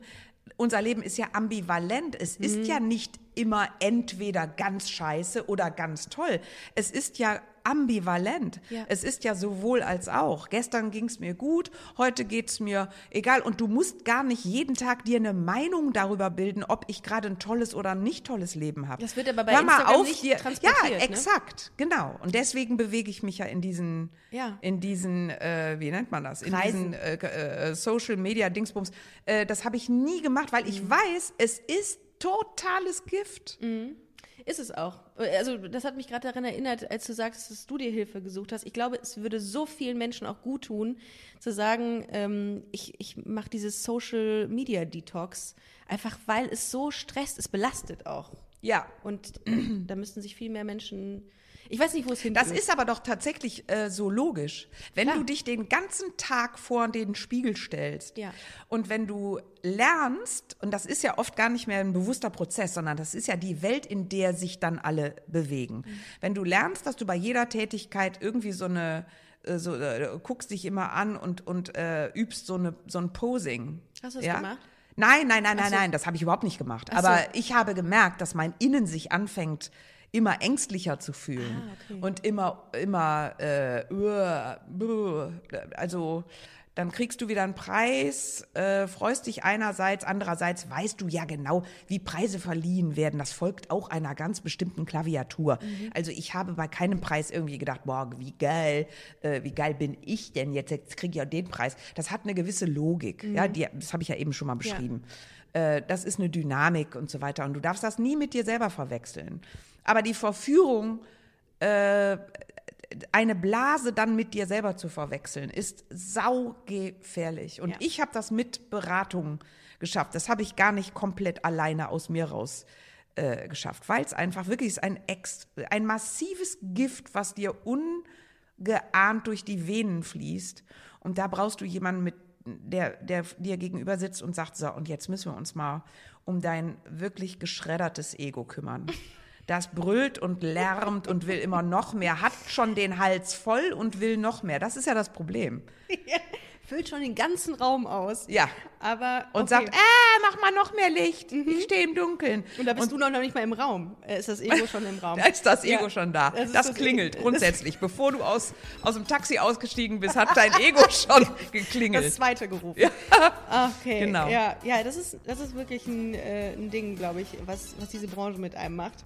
unser Leben ist ja ambivalent. Es ist ja nicht immer entweder ganz scheiße oder ganz toll. Es ist ja ambivalent. Ja. Es ist ja sowohl als auch. Gestern ging es mir gut, heute geht es mir egal. Und du musst gar nicht jeden Tag dir eine Meinung darüber bilden, ob ich gerade ein tolles oder ein nicht tolles Leben habe. Das wird aber bei Hör mal Instagram auf nicht dir. transportiert, Ja, ne? exakt, genau. Und deswegen bewege ich mich ja in diesen, Ja. in diesen, äh, wie nennt man das? In Kreisen. diesen äh, äh, Social Media Dingsbums. Äh, das habe ich nie gemacht, weil Mhm. ich weiß, es ist totales Gift. Ist es auch. Also das hat mich gerade daran erinnert, als du sagst, dass du dir Hilfe gesucht hast. Ich glaube, es würde so vielen Menschen auch gut tun, zu sagen, ähm, ich, ich mache dieses Social Media Detox, einfach weil es so stresst, es belastet auch. Ja. Und da müssten sich viel mehr Menschen. Ich weiß nicht, wo es hin Das ist aber doch tatsächlich äh, so logisch. Wenn Klar. du dich den ganzen Tag vor den Spiegel stellst Ja. und wenn du lernst, und das ist ja oft gar nicht mehr ein bewusster Prozess, sondern das ist ja die Welt, in der sich dann alle bewegen. Wenn du lernst, dass du bei jeder Tätigkeit irgendwie so eine äh, so, äh, guckst dich immer an und, und äh, übst so, eine, so ein Posing. Hast du das ja? gemacht? Nein, nein, nein, nein, so. nein, das habe ich überhaupt nicht gemacht. Ach so. Aber ich habe gemerkt, dass mein Innen sich anfängt, immer ängstlicher zu fühlen Ah, okay. und immer, immer, äh, also dann kriegst du wieder einen Preis, äh, freust dich einerseits, andererseits weißt du ja genau, wie Preise verliehen werden. Das folgt auch einer ganz bestimmten Klaviatur. Mhm. Also ich habe bei keinem Preis irgendwie gedacht, boah, wie geil, äh, wie geil bin ich denn jetzt? Jetzt kriege ich ja den Preis. Das hat eine gewisse Logik. Mhm. Ja, die, das habe ich ja eben schon mal beschrieben. Äh, das ist eine Dynamik und so weiter. Und du darfst das nie mit dir selber verwechseln. Aber die Verführung, äh, eine Blase dann mit dir selber zu verwechseln, ist saugefährlich. Und Ja. ich habe das mit Beratung geschafft. Das habe ich gar nicht komplett alleine aus mir raus äh, geschafft, weil es einfach wirklich ist ein, ex ein massives Gift, was dir ungeahnt durch die Venen fließt. Und da brauchst du jemanden, mit, der, der dir gegenüber sitzt und sagt, so, und jetzt müssen wir uns mal um dein wirklich geschreddertes Ego kümmern. Das brüllt und lärmt und will immer noch mehr, hat schon den Hals voll und will noch mehr. Das ist ja das Problem. Füllt schon den ganzen Raum aus. Ja. Aber. Und okay. sagt, äh, mach mal noch mehr Licht. Ich stehe im Dunkeln. Und da bist du noch nicht mal im Raum. Äh, Ist das Ego schon im Raum? Da ist das Ego Ja. schon da. Das Das, das klingelt Ego. grundsätzlich. Bevor du aus, aus dem Taxi ausgestiegen bist, hat dein Ego schon geklingelt. Das zweite gerufen. Ja. Okay. Genau. Ja, ja das, ist, das ist wirklich ein, äh, ein Ding, glaube ich, was, was diese Branche mit einem macht.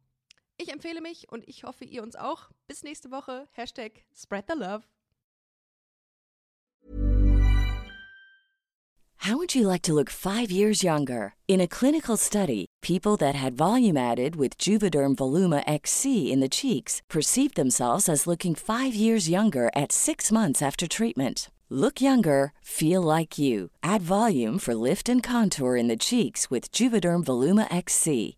Ich empfehle mich und ich hoffe, ihr uns auch. Bis nächste Woche. Hashtag Spread the Love. How would you like to look five years younger? In a clinical study, people that had volume added with Juvederm Voluma XC in the cheeks perceived themselves as looking five years younger at six months after treatment. Look younger, feel like you. Add volume for lift and contour in the cheeks with Juvederm Voluma XC.